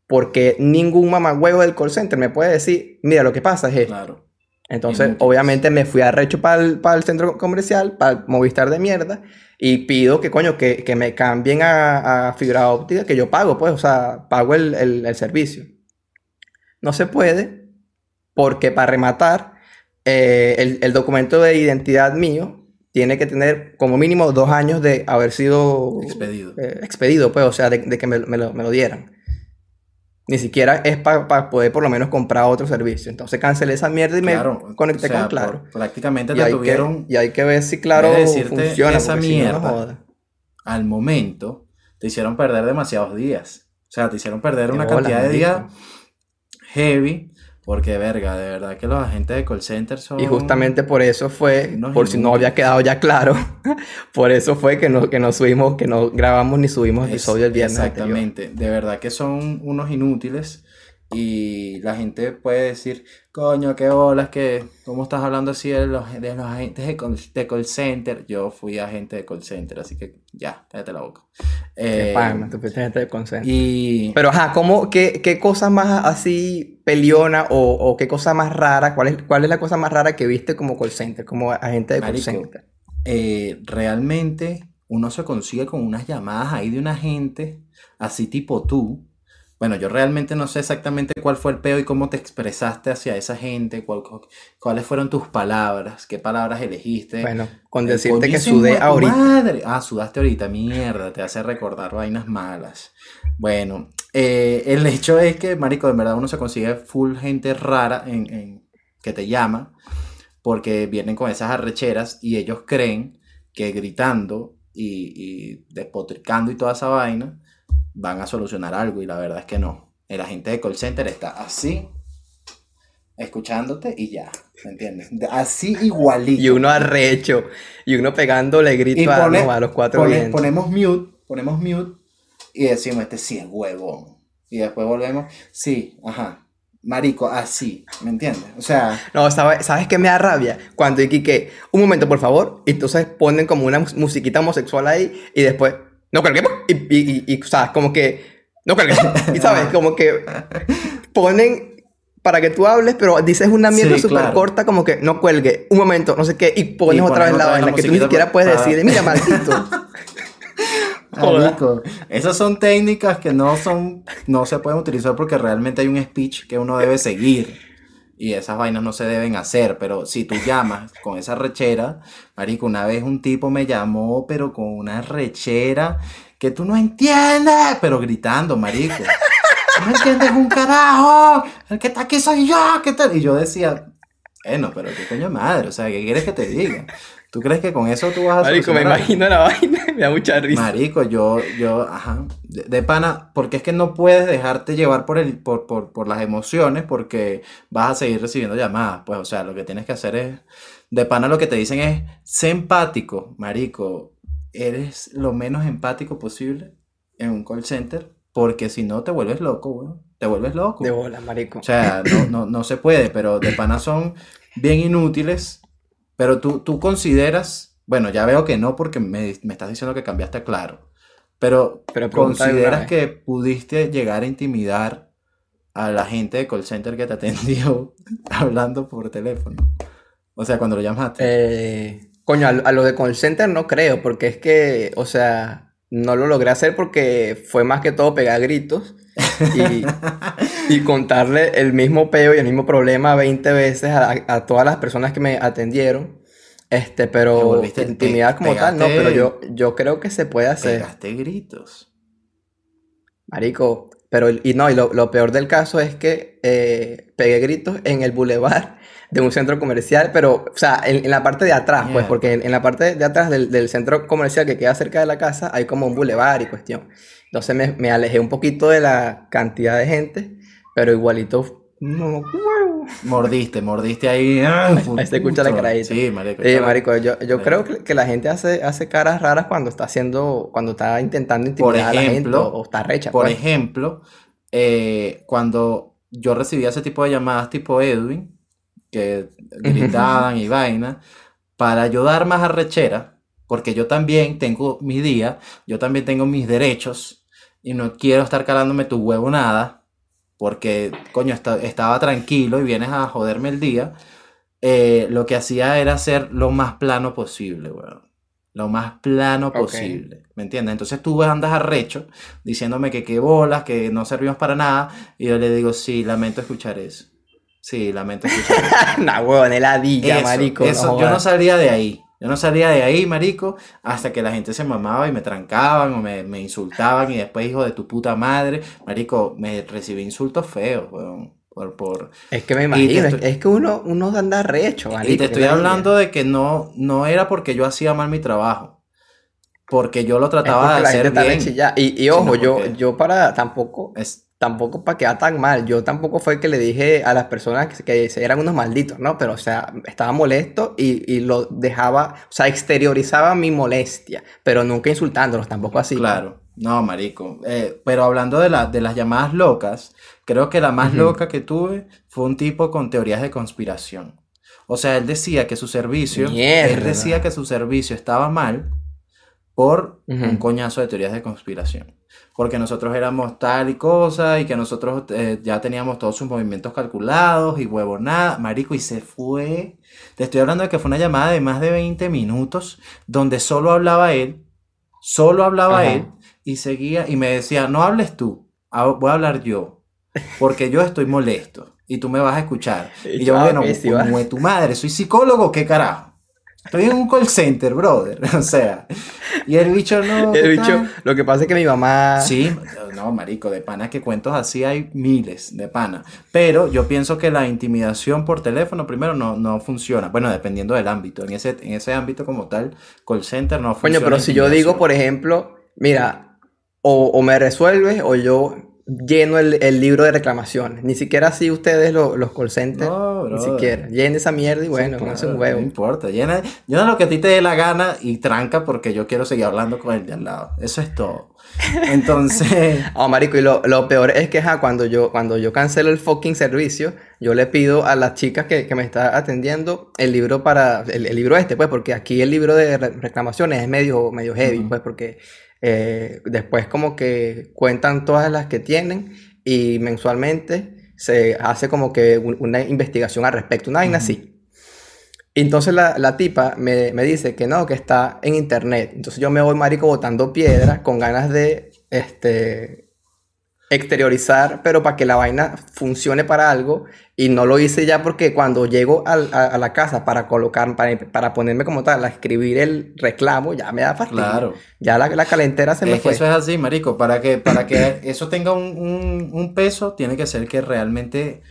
[SPEAKER 2] porque ningún mamagüevo del call center me puede decir, mira, lo que pasa es esto.
[SPEAKER 1] Claro.
[SPEAKER 2] Entonces, obviamente me fui arrecho para el, para el centro comercial, para Movistar de mierda, y pido que, coño, que, que me cambien a, a fibra óptica, que yo pago, pues, o sea, pago el, el- el servicio. No se puede, porque para rematar, eh, el, el documento de identidad mío tiene que tener como mínimo dos años de haber sido
[SPEAKER 1] Expedido.
[SPEAKER 2] eh, expedido, pues, o sea, de, de que me, me lo, me lo dieran. Ni siquiera es para poder por lo menos comprar otro servicio. Entonces cancelé esa mierda y
[SPEAKER 1] Claro.
[SPEAKER 2] me conecté
[SPEAKER 1] o sea,
[SPEAKER 2] con Claro.
[SPEAKER 1] por- prácticamente
[SPEAKER 2] Y
[SPEAKER 1] te
[SPEAKER 2] hay,
[SPEAKER 1] tuvieron
[SPEAKER 2] que, y hay que ver si Claro funciona.
[SPEAKER 1] esa
[SPEAKER 2] porque si no, no
[SPEAKER 1] mierda,
[SPEAKER 2] joda.
[SPEAKER 1] al momento, te hicieron perder demasiados días. O sea, te hicieron perder
[SPEAKER 2] De
[SPEAKER 1] una cantidad de días heavy Porque, verga, de verdad que los agentes de call center son...
[SPEAKER 2] Y justamente por eso fue,
[SPEAKER 1] Unos
[SPEAKER 2] por si no había quedado ya claro, [laughs] por eso fue que no, que no subimos, que no grabamos ni subimos episodio el viernes anterior.
[SPEAKER 1] Exactamente, de verdad que son unos inútiles y la gente puede decir, coño, qué bolas, que cómo estás hablando así de los, de los agentes de call, de call center. Yo fui agente de call center, así que ya, cállate la boca. Eh,
[SPEAKER 2] tú fuiste gente de consenso.
[SPEAKER 1] y
[SPEAKER 2] Pero ajá, ¿cómo, qué, qué cosa más así peliona o, o qué cosa más rara? ¿Cuál es, cuál es la cosa más rara que viste como call center, como agente de call center?
[SPEAKER 1] eh, realmente uno se consigue con unas llamadas ahí de una gente, así tipo tú. Bueno, yo realmente no sé exactamente cuál fue el peo y cómo te expresaste hacia esa gente, cuál- cuáles fueron tus palabras, qué palabras elegiste.
[SPEAKER 2] Bueno, con decirte que sudé ahorita.
[SPEAKER 1] Madre. Ah, sudaste ahorita, mierda, te hace recordar vainas malas. Bueno, eh, el hecho es que, marico, en verdad uno se consigue full gente rara en, en- que te llama porque vienen con esas arrecheras y ellos creen que gritando y, y despotricando y toda esa vaina van a solucionar algo y la verdad es que no. El agente de call center está así, escuchándote y ya, ¿me entiendes? Así igualito.
[SPEAKER 2] Y uno arrecho, y uno pegándole grito
[SPEAKER 1] Y
[SPEAKER 2] a,
[SPEAKER 1] pone-
[SPEAKER 2] no, a los cuatro
[SPEAKER 1] Pone- ponemos mute, ponemos mute y decimos, este sí es huevón. Y después volvemos, sí, ajá, marico, así, ¿me entiendes? O sea,
[SPEAKER 2] No, ¿sabes, ¿sabes qué me da rabia? Cuando Iki que, un momento por favor, y entonces ponen como una mus- musiquita homosexual ahí y después, no cuelguemos, y, y, y, y, ¿sabes? Como que, no cuelguemos, [laughs] y sabes, como que ponen para que tú hables, pero dices una mierda
[SPEAKER 1] Sí,
[SPEAKER 2] súper
[SPEAKER 1] claro.
[SPEAKER 2] corta, como que, no cuelgue, un momento, no sé qué, y pones
[SPEAKER 1] Y
[SPEAKER 2] otra
[SPEAKER 1] pones
[SPEAKER 2] vez la
[SPEAKER 1] otra vez la
[SPEAKER 2] vaina, que tú ni siquiera puedes
[SPEAKER 1] para-
[SPEAKER 2] decir, mira, maldito. [laughs]
[SPEAKER 1] Esas son técnicas que no son, no se pueden utilizar porque realmente hay un speech que uno debe seguir. Y esas vainas no se deben hacer, pero si tú llamas con esa rechera, marico, una vez un tipo me llamó, pero con una rechera que tú no entiendes, pero gritando, marico. "Tú No entiendes un carajo, el que está aquí soy yo, ¿qué tal? Y yo decía, bueno, pero qué coño madre, o sea, ¿qué quieres que te diga? ¿Tú crees que con eso tú vas a
[SPEAKER 2] Marico, me imagino la [laughs] vaina, me da mucha risa.
[SPEAKER 1] Marico, yo, yo, ajá, de, de pana, porque es que no puedes dejarte llevar por el, por, por, por las emociones porque vas a seguir recibiendo llamadas. Pues, o sea, lo que tienes que hacer es, de pana lo que te dicen es, sé empático, marico, eres lo menos empático posible en un call center porque si no te vuelves loco, weón, te vuelves loco.
[SPEAKER 2] De bola, marico.
[SPEAKER 1] O sea, no, no, no se puede, pero de pana son bien inútiles. Pero tú, tú consideras, bueno, ya veo que no porque me, me estás diciendo que cambiaste a claro. Pero, consideras que pudiste llegar a intimidar a la gente de call center que te atendió [laughs] hablando por teléfono. O sea, cuando lo llamaste.
[SPEAKER 2] Eh, coño, a lo de call center no creo, porque es que, o sea, no lo logré hacer porque fue más que todo pegar gritos y, y contarle el mismo peo y el mismo problema 20 veces a, a todas las personas que me atendieron. Este,
[SPEAKER 1] Te
[SPEAKER 2] pero intimidar como tal, no, pero yo, yo creo que se puede hacer.
[SPEAKER 1] Pegaste gritos.
[SPEAKER 2] Marico, pero y no, y lo, lo peor del caso es que eh, pegué gritos en el bulevar de un centro comercial, pero, o sea, en, en la parte de atrás, pues, porque en, en la parte de atrás del, del centro comercial que queda cerca de la casa hay como un bulevar y cuestión. Entonces me, me alejé un poquito de la cantidad de gente, pero igualito, no,
[SPEAKER 1] Mordiste, mordiste ahí. [laughs] ah,
[SPEAKER 2] Ahí se escucha la
[SPEAKER 1] puto.
[SPEAKER 2] caradita.
[SPEAKER 1] Sí, marico.
[SPEAKER 2] Sí, marico, yo, yo creo que, que la gente hace, hace caras raras cuando está haciendo, cuando está intentando intimidar a la gente o está recha,
[SPEAKER 1] Por
[SPEAKER 2] pues.
[SPEAKER 1] ejemplo, eh, cuando yo recibía ese tipo de llamadas tipo Edwin, que gritaban y vaina, para yo dar más arrechera, porque yo también tengo mi día, yo también tengo mis derechos y no quiero estar calándome tu huevo nada, porque, coño, esta- estaba tranquilo y vienes a joderme el día, eh, lo que hacía era ser lo más plano posible, weón. Lo más plano posible, ¿me entiendes? Entonces tú andas arrecho diciéndome que qué bolas, que no servimos para nada, y yo le digo, sí, lamento escuchar eso. Sí, lamento escuchar. [laughs]
[SPEAKER 2] Nah, huevón, heladilla,
[SPEAKER 1] Eso,
[SPEAKER 2] marico. no
[SPEAKER 1] eso, yo no salía de ahí. Yo no salía de ahí, marico, hasta que la gente se mamaba y me trancaban o me, me insultaban y después, hijo de tu puta madre, marico, me recibí insultos feos, weón, por, por...
[SPEAKER 2] Es que me
[SPEAKER 1] te
[SPEAKER 2] imagino, es-
[SPEAKER 1] estoy-
[SPEAKER 2] es que uno, uno anda recho,
[SPEAKER 1] Y
[SPEAKER 2] marico,
[SPEAKER 1] te
[SPEAKER 2] qué
[SPEAKER 1] estoy hablando de que no, no era porque yo hacía mal mi trabajo, porque yo lo trataba de hacer bien.
[SPEAKER 2] y. Y, y ojo, yo,
[SPEAKER 1] porque-
[SPEAKER 2] yo para tampoco,
[SPEAKER 1] Es,
[SPEAKER 2] tampoco para quedar tan mal. Yo tampoco fue que le dije a las personas que, que eran unos malditos, ¿no? Pero, o sea, estaba molesto y, y lo dejaba, o sea, exteriorizaba mi molestia, pero nunca insultándolos, tampoco así.
[SPEAKER 1] Claro, no, marico. Eh, pero hablando de, la, de las llamadas locas, creo que la más loca que tuve fue un tipo con teorías de conspiración. O sea, él decía que su servicio, él decía que su servicio estaba mal por un coñazo de teorías de conspiración. Porque nosotros éramos tal y cosa y que nosotros eh, ya teníamos todos sus movimientos calculados y huevonada, marico, y se fue. Te estoy hablando de que fue una llamada de más de 20 minutos donde solo hablaba él, solo hablaba
[SPEAKER 2] Ajá.
[SPEAKER 1] él y seguía y me decía, no hables tú, voy a hablar yo, porque yo estoy molesto y tú me vas a escuchar. [laughs]
[SPEAKER 2] Y
[SPEAKER 1] Y yo,
[SPEAKER 2] chao,
[SPEAKER 1] bueno, de tu madre, soy psicólogo, ¿qué carajo? Estoy en un call center, brother. [laughs] O sea, y el bicho no.
[SPEAKER 2] El
[SPEAKER 1] ¿qué
[SPEAKER 2] bicho,
[SPEAKER 1] tal?
[SPEAKER 2] lo que pasa es que mi mamá...
[SPEAKER 1] Sí, no, marico, de panas que cuentos así hay miles de panas. Pero yo pienso que la intimidación por teléfono primero no, no funciona. Bueno, dependiendo del ámbito. En ese, en ese ámbito como tal, call center no
[SPEAKER 2] Coño,
[SPEAKER 1] funciona.
[SPEAKER 2] pero si yo digo, por ejemplo, mira, o, o me resuelves o yo lleno el, el libro de reclamaciones. Ni siquiera así ustedes lo- los call centers.
[SPEAKER 1] No,
[SPEAKER 2] ni siquiera. Llenen esa mierda y
[SPEAKER 1] Sí,
[SPEAKER 2] bueno,
[SPEAKER 1] claro,
[SPEAKER 2] es un
[SPEAKER 1] No
[SPEAKER 2] huevo.
[SPEAKER 1] importa, llena, llena lo que a ti te dé la gana y tranca porque yo quiero seguir hablando con el de al lado. Eso es todo. [laughs] Entonces,
[SPEAKER 2] Ah, marico, y lo, lo peor es que ajá, cuando yo, cuando yo cancelo el fucking servicio, yo le pido a las chicas que, que me está atendiendo el libro para, el, el libro este, pues, porque aquí el libro de re- reclamaciones es medio, medio heavy, pues, porque eh, después como que cuentan todas las que tienen y mensualmente se hace como que un- una investigación al respecto, una vaina así. Entonces la, la tipa me, me dice que no, que está en internet. Entonces yo me voy, marico, botando piedra con ganas de este, exteriorizar, pero para que la vaina funcione para algo. Y no lo hice ya porque cuando llego a, a la casa para colocar, para, para ponerme como tal, a escribir el reclamo, ya me da fastidio.
[SPEAKER 1] claro.
[SPEAKER 2] Ya la, la calentera se me
[SPEAKER 1] Es que
[SPEAKER 2] fue.
[SPEAKER 1] eso es así, marico. Para que, para que eso tenga un, un- un peso, tiene que ser que realmente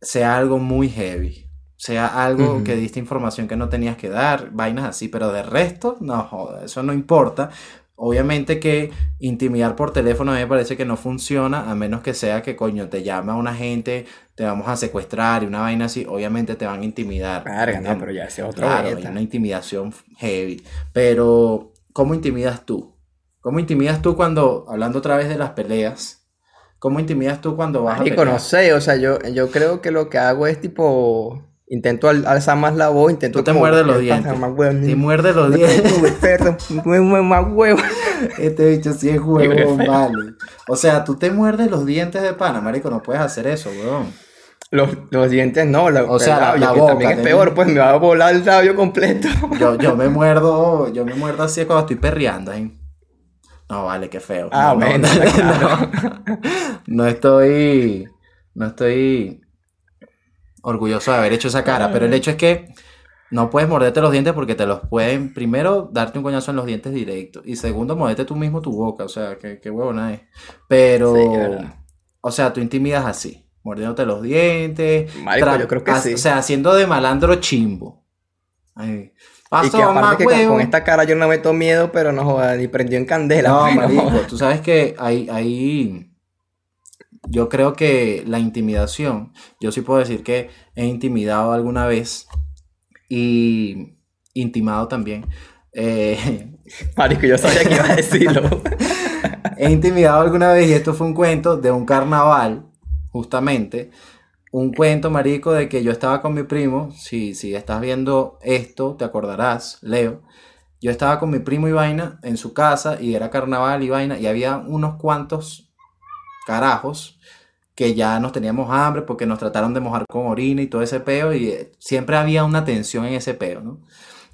[SPEAKER 1] sea algo muy heavy. Sea algo que diste información que no tenías que dar, vainas así. Pero de resto, no joda, eso no importa. Obviamente que intimidar por teléfono a mí me parece que no funciona, a menos que sea que coño te llama una gente, te vamos a secuestrar y una vaina así, obviamente te van a intimidar.
[SPEAKER 2] Verga, no, pero ya ese otro
[SPEAKER 1] Claro, hay una intimidación heavy. Pero, ¿cómo intimidas tú? ¿Cómo intimidas tú cuando, hablando otra vez de las peleas, ¿cómo intimidas tú cuando vas a
[SPEAKER 2] Marico,
[SPEAKER 1] pelear?
[SPEAKER 2] no sé, o sea, yo, yo creo que lo que hago es tipo, intento al- alzar más la voz, intento
[SPEAKER 1] Tú te muerdes los
[SPEAKER 2] "¿Qué pasa,
[SPEAKER 1] dientes.
[SPEAKER 2] mamá,
[SPEAKER 1] Te muerde los dientes.
[SPEAKER 2] mueve más huevo. [laughs]
[SPEAKER 1] Este bicho sí es
[SPEAKER 2] feo.
[SPEAKER 1] vale. O sea, tú te muerdes los dientes de pana, marico, no puedes hacer eso, huevón.
[SPEAKER 2] Los, los dientes no, la,
[SPEAKER 1] O sea,
[SPEAKER 2] el
[SPEAKER 1] la-
[SPEAKER 2] labio,
[SPEAKER 1] la
[SPEAKER 2] que
[SPEAKER 1] boca,
[SPEAKER 2] también es peor, pues me va a volar el labio completo. [laughs]
[SPEAKER 1] Yo, yo me muerdo, yo me muerdo así cuando estoy perreando, ¿eh? No, vale, qué feo.
[SPEAKER 2] Ah,
[SPEAKER 1] No, no,
[SPEAKER 2] bueno,
[SPEAKER 1] no, [laughs]
[SPEAKER 2] claro.
[SPEAKER 1] no estoy, no estoy orgulloso de haber hecho esa cara, pero el hecho es que no puedes morderte los dientes porque te los pueden, primero, darte un coñazo en los dientes directo y segundo, morderte tú mismo tu boca, o sea, qué, qué huevona es. Pero,
[SPEAKER 2] Sí,
[SPEAKER 1] o sea, tú intimidas así, mordiéndote los dientes,
[SPEAKER 2] Marico, yo creo que sí.
[SPEAKER 1] o sea, haciendo de malandro chimbo. Ay,
[SPEAKER 2] Y que aparte que con, esta cara yo no meto miedo, pero no joda, ni prendió en candela.
[SPEAKER 1] No, [laughs]
[SPEAKER 2] no
[SPEAKER 1] marico, tú sabes que hay, hay, yo creo que la intimidación, yo sí puedo decir que he intimidado alguna vez y intimado también. Eh, [laughs]
[SPEAKER 2] Marico, yo sabía que iba a decirlo. [laughs]
[SPEAKER 1] he intimidado alguna vez y esto fue un cuento de un carnaval, justamente. Un cuento, marico, de que yo estaba con mi primo. Si, si estás viendo esto, te acordarás, Leo. Yo estaba con mi primo y vaina en su casa y era carnaval y vaina y había unos cuantos carajos que ya nos teníamos hambre porque nos trataron de mojar con orina y todo ese peo y eh, siempre había una tensión en ese peo, ¿no?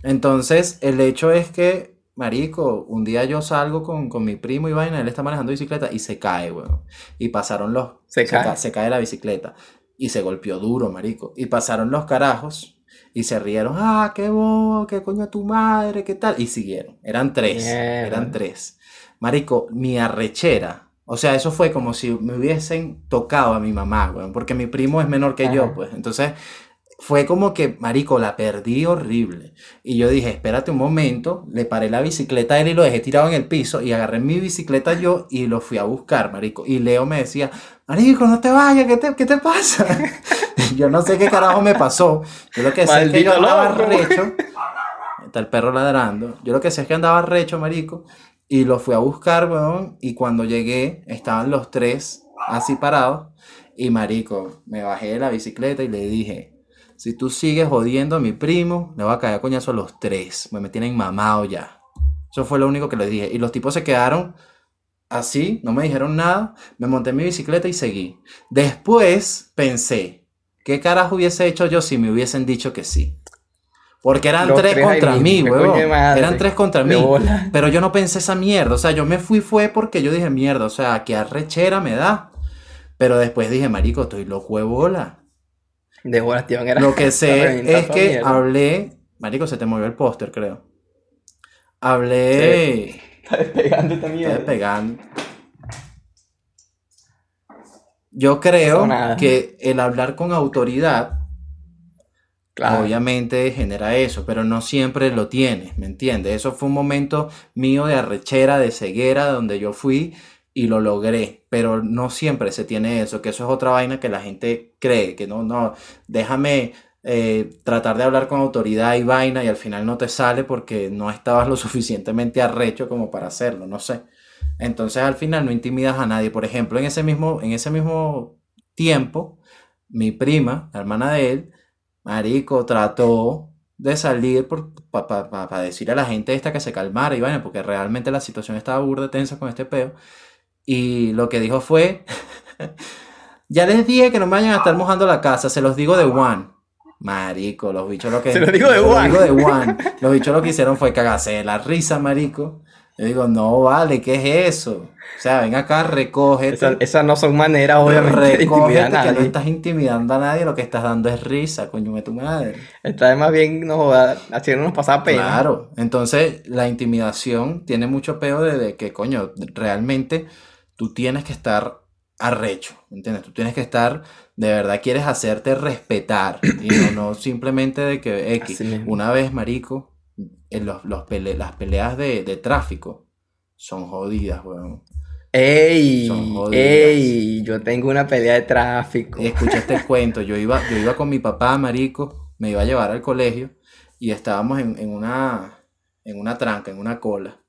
[SPEAKER 1] Entonces, el hecho es que, marico, un día yo salgo con, con mi primo y vaina, él está manejando bicicleta y se cae, weón. Y pasaron los...
[SPEAKER 2] Se cae.
[SPEAKER 1] ca- se cae la bicicleta y se golpeó duro, marico. Y pasaron los carajos y se rieron, ah, qué bobo, qué coño tu madre, qué tal. Y siguieron. Eran tres, eran tres. Marico, mi arrechera. O sea, eso fue como si me hubiesen tocado a mi mamá, weón, porque mi primo es menor que yo, pues. Entonces, fue como que, marico, la perdí horrible. Y yo dije, espérate un momento, le paré la bicicleta a él y lo dejé tirado en el piso y agarré mi bicicleta yo y lo fui a buscar, marico. Y Leo me decía, marico, no te vayas, ¿qué te, qué te pasa? [laughs] yo no sé qué carajo me pasó. Yo lo que sé es que yo andaba recho. Está el perro ladrando. Yo lo que sé es que andaba recho, marico. Y lo fui a buscar, weón. Y cuando llegué, estaban los tres así parados. Y marico, me bajé de la bicicleta y le dije, si tú sigues jodiendo a mi primo, le voy a caer a coñazo a los tres. Me tienen mamado ya. Eso fue lo único que le dije. Y los tipos se quedaron así, no me dijeron nada. Me monté mi bicicleta y seguí. Después pensé, ¿qué carajo hubiese hecho yo si me hubiesen dicho que sí? Porque eran tres, contra mí, huevón. Eran tres contra mí. Pero yo no pensé esa mierda. O sea, yo me fui fue porque yo dije, mierda, o sea, qué arrechera me da. Pero después dije, marico, estoy loco de bola.
[SPEAKER 2] De bola, tío. Era
[SPEAKER 1] Lo que [laughs] sé es que hablé... Marico, se te movió el póster, creo. Hablé... [laughs]
[SPEAKER 2] Está despegando también.
[SPEAKER 1] Está despegando. Yo creo que el hablar con autoridad Obviamente genera eso, pero no siempre lo tiene, ¿me entiendes? Eso fue un momento mío de arrechera, de ceguera, donde yo fui y lo logré, pero no siempre se tiene eso, que eso es otra vaina que la gente cree, que no, no, déjame eh, tratar de hablar con autoridad y vaina y al final no te sale porque no estabas lo [laughs] suficientemente arrecho como para hacerlo, no sé. Entonces al final no intimidas a nadie. Por ejemplo, en ese mismo, en ese mismo tiempo, mi prima, la hermana de él, Marico, trató de salir para decirle a la gente esta que se calmara y bueno, porque realmente la situación estaba burda tensa con este peo. Y lo que dijo fue, [laughs] ya les dije que no me vayan a estar mojando la casa, se los digo de one. Marico, los bichos lo que...
[SPEAKER 2] Se los digo de one.
[SPEAKER 1] Digo de one. Los bichos lo que hicieron fue cagarse de la risa, marico. Yo digo, no vale, ¿qué es eso? O sea, ven acá, recógete.
[SPEAKER 2] Esas no son maneras, obviamente,
[SPEAKER 1] de intimidar a nadie. que no estás intimidando a nadie, lo que estás dando es risa, coño de tu madre.
[SPEAKER 2] Está más bien, no nos pasa pena.
[SPEAKER 1] Claro, entonces la intimidación tiene mucho peor de, que, coño, realmente tú tienes que estar arrecho, ¿entiendes? Tú tienes que estar, de verdad quieres hacerte respetar y no, simplemente de que X, una vez, marico, en los, las peleas de, de tráfico son jodidas, weón.
[SPEAKER 2] ¡Ey! ¡Ey! Yo tengo una pelea de tráfico.
[SPEAKER 1] Escucha este [laughs] cuento. Yo iba, yo iba con mi papá, marico, me iba a llevar al colegio y estábamos en, una, en una tranca, en una cola.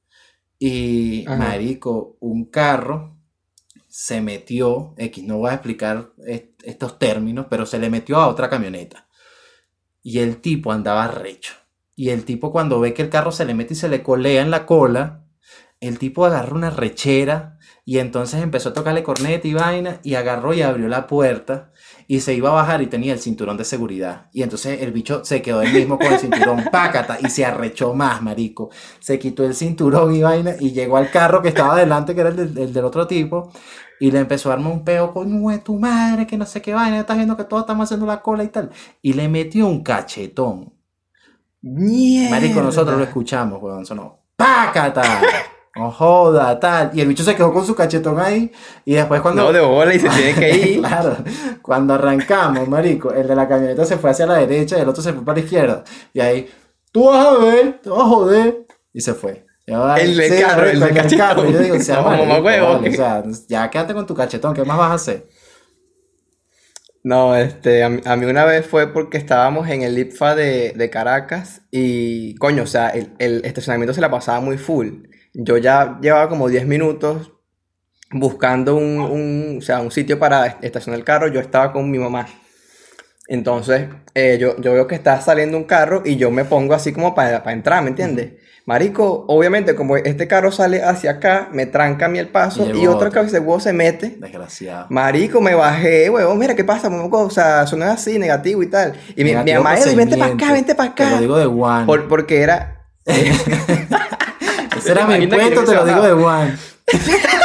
[SPEAKER 1] Y, marico, un carro se metió, X, no voy a explicar estos términos, pero se le metió a otra camioneta. Y el tipo andaba recho. Y el tipo cuando ve que el carro se le mete y se le colea en la cola, el tipo agarra una rechera y entonces empezó a tocarle corneta y vaina y agarró y abrió la puerta y se iba a bajar y tenía el cinturón de seguridad. Y entonces el bicho se quedó él mismo con el cinturón, [laughs] pácata, y se arrechó más, marico. Se quitó el cinturón y vaina y llegó al carro que estaba delante, que era el, del, otro tipo, y le empezó a armar un peo con tu madre, que no sé qué vaina, estás viendo que todos estamos haciendo la cola y tal. Y le metió un cachetón. Marico, nosotros lo escuchamos, weón, sonó. ¡Pácata! no joda, tal. Y el bicho se quedó con su cachetón ahí. Y después cuando.
[SPEAKER 2] No, de bola y se tiene que ir. [laughs]
[SPEAKER 1] claro. Cuando arrancamos, marico, el de la camioneta se fue hacia la derecha y el otro se fue para la izquierda. Y ahí, tú vas a ver, te vas a joder. Y se fue.
[SPEAKER 2] el de carro, el, de cachetón.
[SPEAKER 1] Y yo digo, o sea, [laughs] huevo. o sea, ya quédate con tu cachetón, ¿qué más vas a hacer?
[SPEAKER 2] No, este, a, mí una vez fue porque estábamos en el IPFA de, de Caracas y, coño, o sea, el, el estacionamiento se la pasaba muy full. Yo ya llevaba como 10 minutos buscando un, sea, un sitio para estacionar el carro. Yo estaba con mi mamá. Entonces, eh, yo, yo, veo que está saliendo un carro y yo me pongo así como para, para entrar, ¿me entiendes? Marico, obviamente, como este carro sale hacia acá, me tranca a mí el paso y, otra cabeza de huevo se mete.
[SPEAKER 1] Desgraciado.
[SPEAKER 2] Marico, me bajé, huevo, mira qué pasa, o sea, sonó así, negativo y tal. Y mi, mi, mamá, vente para acá, vente para acá.
[SPEAKER 1] Te lo digo de one.
[SPEAKER 2] porque era. [laughs]
[SPEAKER 1] Ese era mi cuento, te lo digo de Juan. [laughs]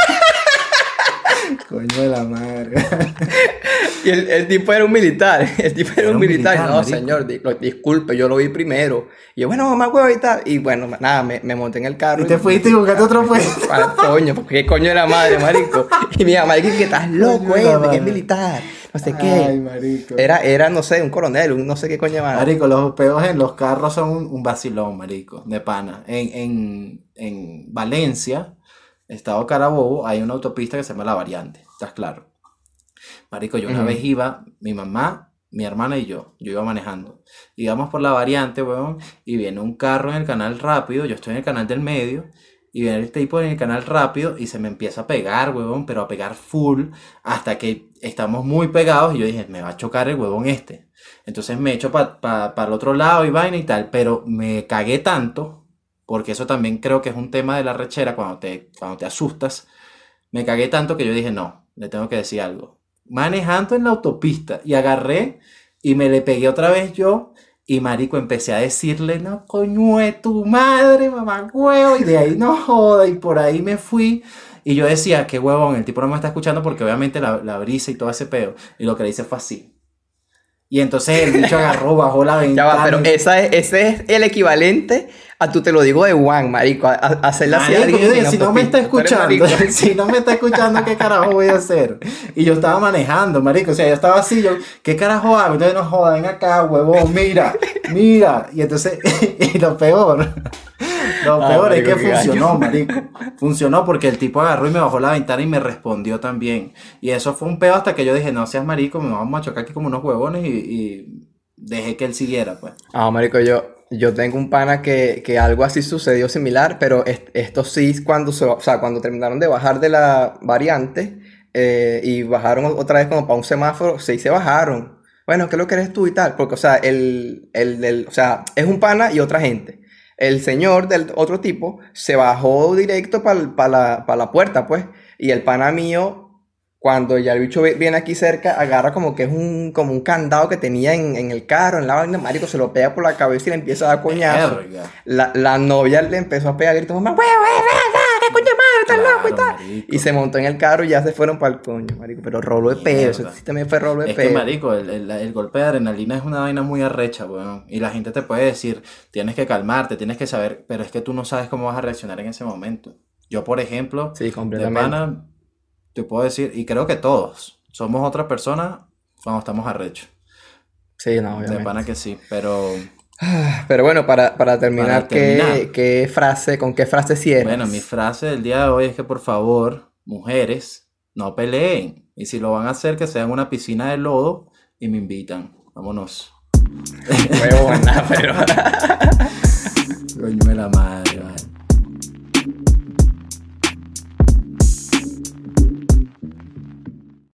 [SPEAKER 1] Coño de la madre. [laughs] [laughs]
[SPEAKER 2] Y el, el tipo era un militar. [laughs] El tipo era,
[SPEAKER 1] Era
[SPEAKER 2] un militar.
[SPEAKER 1] militar,
[SPEAKER 2] no,
[SPEAKER 1] marico.
[SPEAKER 2] señor, di- lo- disculpe, yo lo vi primero. Y yo, bueno, mamá, huevo y tal. Y bueno, nada, me, me monté en el carro.
[SPEAKER 1] Y te fuiste y buscaste otro [laughs] puesto.
[SPEAKER 2] Para coño, porque qué coño era madre, marico. Y mi mamá dice que estás loco, eh, que es militar. No sé
[SPEAKER 1] Ay,
[SPEAKER 2] qué.
[SPEAKER 1] marico.
[SPEAKER 2] Era, era, no sé, un coronel, un no sé qué coño más.
[SPEAKER 1] Marico, los peos en los carros son un, un vacilón, marico, de pana. En, en, en Valencia, estado Carabobo, hay una autopista que se llama La Variante, ¿estás claro? Marico, yo una vez iba, mi mamá, mi hermana y yo, yo iba manejando. Íbamos por La Variante, weón, y viene un carro en el canal rápido, yo estoy en el canal del medio, y viene el tipo en el canal rápido y se me empieza a pegar, huevón, pero a pegar full, hasta que estamos muy pegados y yo dije, me va a chocar el huevón este. Entonces me echo para el otro lado y vaina y tal, pero me cagué tanto, porque eso también creo que es un tema de la rechera cuando te, cuando te asustas. Me cagué tanto que yo dije, no, le tengo que decir algo. Manejando en la autopista y agarré y me le pegué otra vez yo. Y marico, empecé a decirle, no, coño de tu madre, mamá huevo. Y de ahí no joda. Y por ahí me fui. Y yo decía, qué huevón, el tipo no me está escuchando porque obviamente la, la brisa y todo ese peo. Y lo que le hice fue así. Y entonces el bicho agarró, bajó la [laughs]
[SPEAKER 2] Ya
[SPEAKER 1] ventana.
[SPEAKER 2] va, pero esa es, ese es el equivalente a tu te lo digo de Juan, marico. A, a- hacerle así a
[SPEAKER 1] Marico,
[SPEAKER 2] alguien
[SPEAKER 1] si no me está.
[SPEAKER 2] Tú
[SPEAKER 1] escuchando, [laughs] si no me está escuchando, ¿qué carajo voy a hacer? Y yo estaba manejando, marico, o sea, yo estaba así, yo, ¿qué carajo hago? Entonces, no joda, ven acá, huevón, mira, mira. Y entonces, [laughs] y lo peor, lo
[SPEAKER 2] Ah,
[SPEAKER 1] peor es que funcionó,
[SPEAKER 2] gallo.
[SPEAKER 1] marico. Funcionó porque el tipo agarró y me bajó la ventana y me respondió también. Y eso fue un peo hasta que yo dije, no seas marico, me vamos a chocar aquí como unos huevones y, y dejé que él siguiera, pues.
[SPEAKER 2] Ah, marico, yo, yo tengo un pana que, que algo así sucedió similar, pero est- esto sí, cuando, se- o sea, cuando terminaron de bajar de la variante eh, y bajaron otra vez como para un semáforo, sí se bajaron. Bueno, ¿qué es lo que eres tú y tal? Porque, o sea, el, el, del- o sea, es un pana y otra gente. El señor del otro tipo se bajó directo para la, pa la puerta, pues, y el pana mío cuando ya el bicho viene aquí cerca, agarra como que es un, como un candado que tenía en, en el carro, en la vaina, marico, se lo pega por la cabeza y le empieza a dar coñazo. La, la novia le empezó a pegar gritos, mamá, huevo, huevo, qué coño madre, estás loco y
[SPEAKER 1] Claro,
[SPEAKER 2] tal.
[SPEAKER 1] marico.
[SPEAKER 2] Y se montó en el carro y ya se fueron para el coño, marico. Pero rolo de eso sí también fue rolo de
[SPEAKER 1] Es que, marico, el, el- el golpe de adrenalina es una vaina muy arrecha, weón. Y la gente te puede decir, tienes que calmarte, tienes que saber, pero es que tú no sabes cómo vas a reaccionar en ese momento. Yo, por ejemplo,
[SPEAKER 2] Sí,
[SPEAKER 1] de pana, te puedo decir, y creo que todos somos otra persona cuando estamos arrechos.
[SPEAKER 2] Sí, no,
[SPEAKER 1] De
[SPEAKER 2] obviamente.
[SPEAKER 1] pana que sí, pero [sighs]
[SPEAKER 2] Pero bueno, para, para terminar,
[SPEAKER 1] Para
[SPEAKER 2] ¿qué,
[SPEAKER 1] terminar.
[SPEAKER 2] qué frase, con qué frase cierras?
[SPEAKER 1] bueno, mi frase del día de hoy es que por favor, mujeres, no peleen. Y si lo van a hacer, que sea en una piscina de lodo y me invitan. Vámonos.
[SPEAKER 2] Huevo, nada, pero... [laughs]